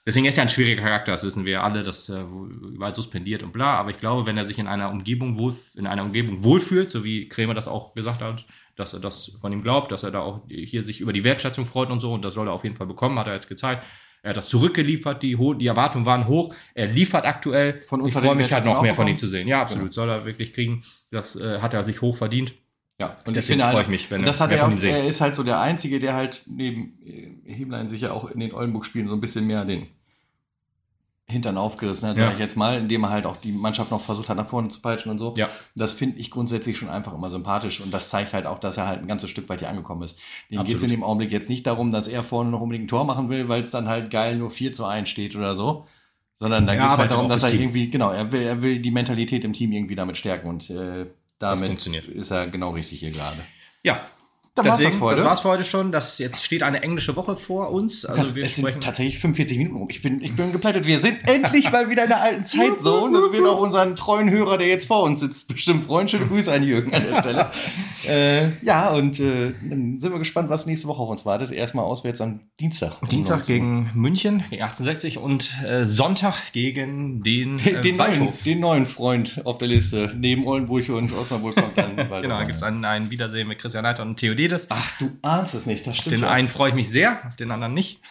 Deswegen ist er ein schwieriger Charakter, das wissen wir alle, das äh, überall suspendiert und bla. Aber ich glaube, wenn er sich in einer Umgebung wohl, in einer Umgebung wohlfühlt, so wie Krämer das auch gesagt hat, dass er das von ihm glaubt, dass er da auch hier sich über die Wertschätzung freut und so, und das soll er auf jeden Fall bekommen, hat er jetzt gezeigt. Er hat das zurückgeliefert, die, die Erwartungen waren hoch. Er liefert aktuell. Von uns ich freue mich halt noch mehr von ihm zu sehen. Ja, absolut. Genau. Soll er wirklich kriegen. Das äh, hat er sich hoch verdient. Ja, und deswegen freue ich mich, wenn das hat er, auch, er ist halt so der Einzige, der halt neben Heblein sicher auch in den Oldenburg-Spielen so ein bisschen mehr den Hintern aufgerissen hat, ja. sage ich jetzt mal, indem er halt auch die Mannschaft noch versucht hat, nach vorne zu peitschen und so. Ja. Das finde ich grundsätzlich schon einfach immer sympathisch und das zeigt halt auch, dass er halt ein ganzes Stück weit hier angekommen ist. Dem geht es in dem Augenblick jetzt nicht darum, dass er vorne noch unbedingt ein Tor machen will, weil es dann halt geil nur 4 zu 1 steht oder so. Sondern da geht es halt darum, dass er Team. irgendwie, genau, er will, er will die Mentalität im Team irgendwie damit stärken und äh, damit ist er genau richtig hier gerade. Ja, Deswegen, war's das, für heute. das war's für heute schon. Das, jetzt steht eine englische Woche vor uns. Also das, wir es sind tatsächlich 45 Minuten rum. Ich bin, ich bin geplättet. Wir sind endlich mal wieder in der alten Zeitzone. Das wird auch unseren treuen Hörer, der jetzt vor uns sitzt, bestimmt freuen. Schöne Grüße an Jürgen an der Stelle. äh, ja, und äh, dann sind wir gespannt, was nächste Woche auf uns wartet. Erstmal auswärts am Dienstag. Dienstag gegen München, gegen 1860 und äh, Sonntag gegen den, den, den, neuen, den neuen Freund auf der Liste. Neben Oldenburg und Osnabrück kommt dann genau, da gibt es ein, Wiedersehen mit Christian Leiter und Theodor Mercedes. Ach, du ahnst es nicht, das stimmt. Den ja. einen freue ich mich sehr, auf den anderen nicht.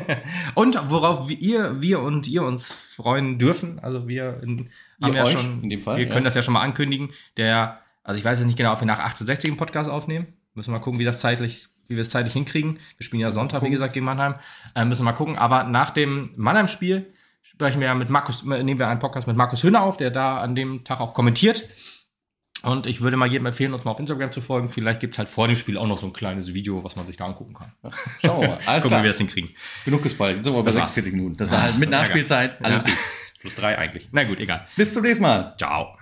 und worauf wir, wir und ihr uns freuen dürfen, also wir in, haben ja schon, in dem Fall, wir können das ja schon mal ankündigen. Der, also ich weiß jetzt nicht genau, ob wir nach 1860 einen Podcast aufnehmen. Müssen wir mal gucken, wie das zeitlich, wie wir es zeitlich hinkriegen. Wir spielen ja Sonntag, wie gesagt, gegen Mannheim. Äh, müssen wir mal gucken. Aber nach dem Mannheim-Spiel sprechen wir ja mit Markus, nehmen wir einen Podcast mit Markus Hühner auf, der da an dem Tag auch kommentiert. Und ich würde mal jedem empfehlen, uns mal auf Instagram zu folgen. Vielleicht gibt es halt vor dem Spiel auch noch so ein kleines Video, was man sich da angucken kann. Schauen wir mal. Alles Gucken, wie wir das hinkriegen. Genug gespoilt. Jetzt sind wir bei 46 Minuten. Das war halt mit Nachspielzeit. Alles ja. gut. Plus drei eigentlich. Na gut, egal. Bis zum nächsten Mal. Ciao.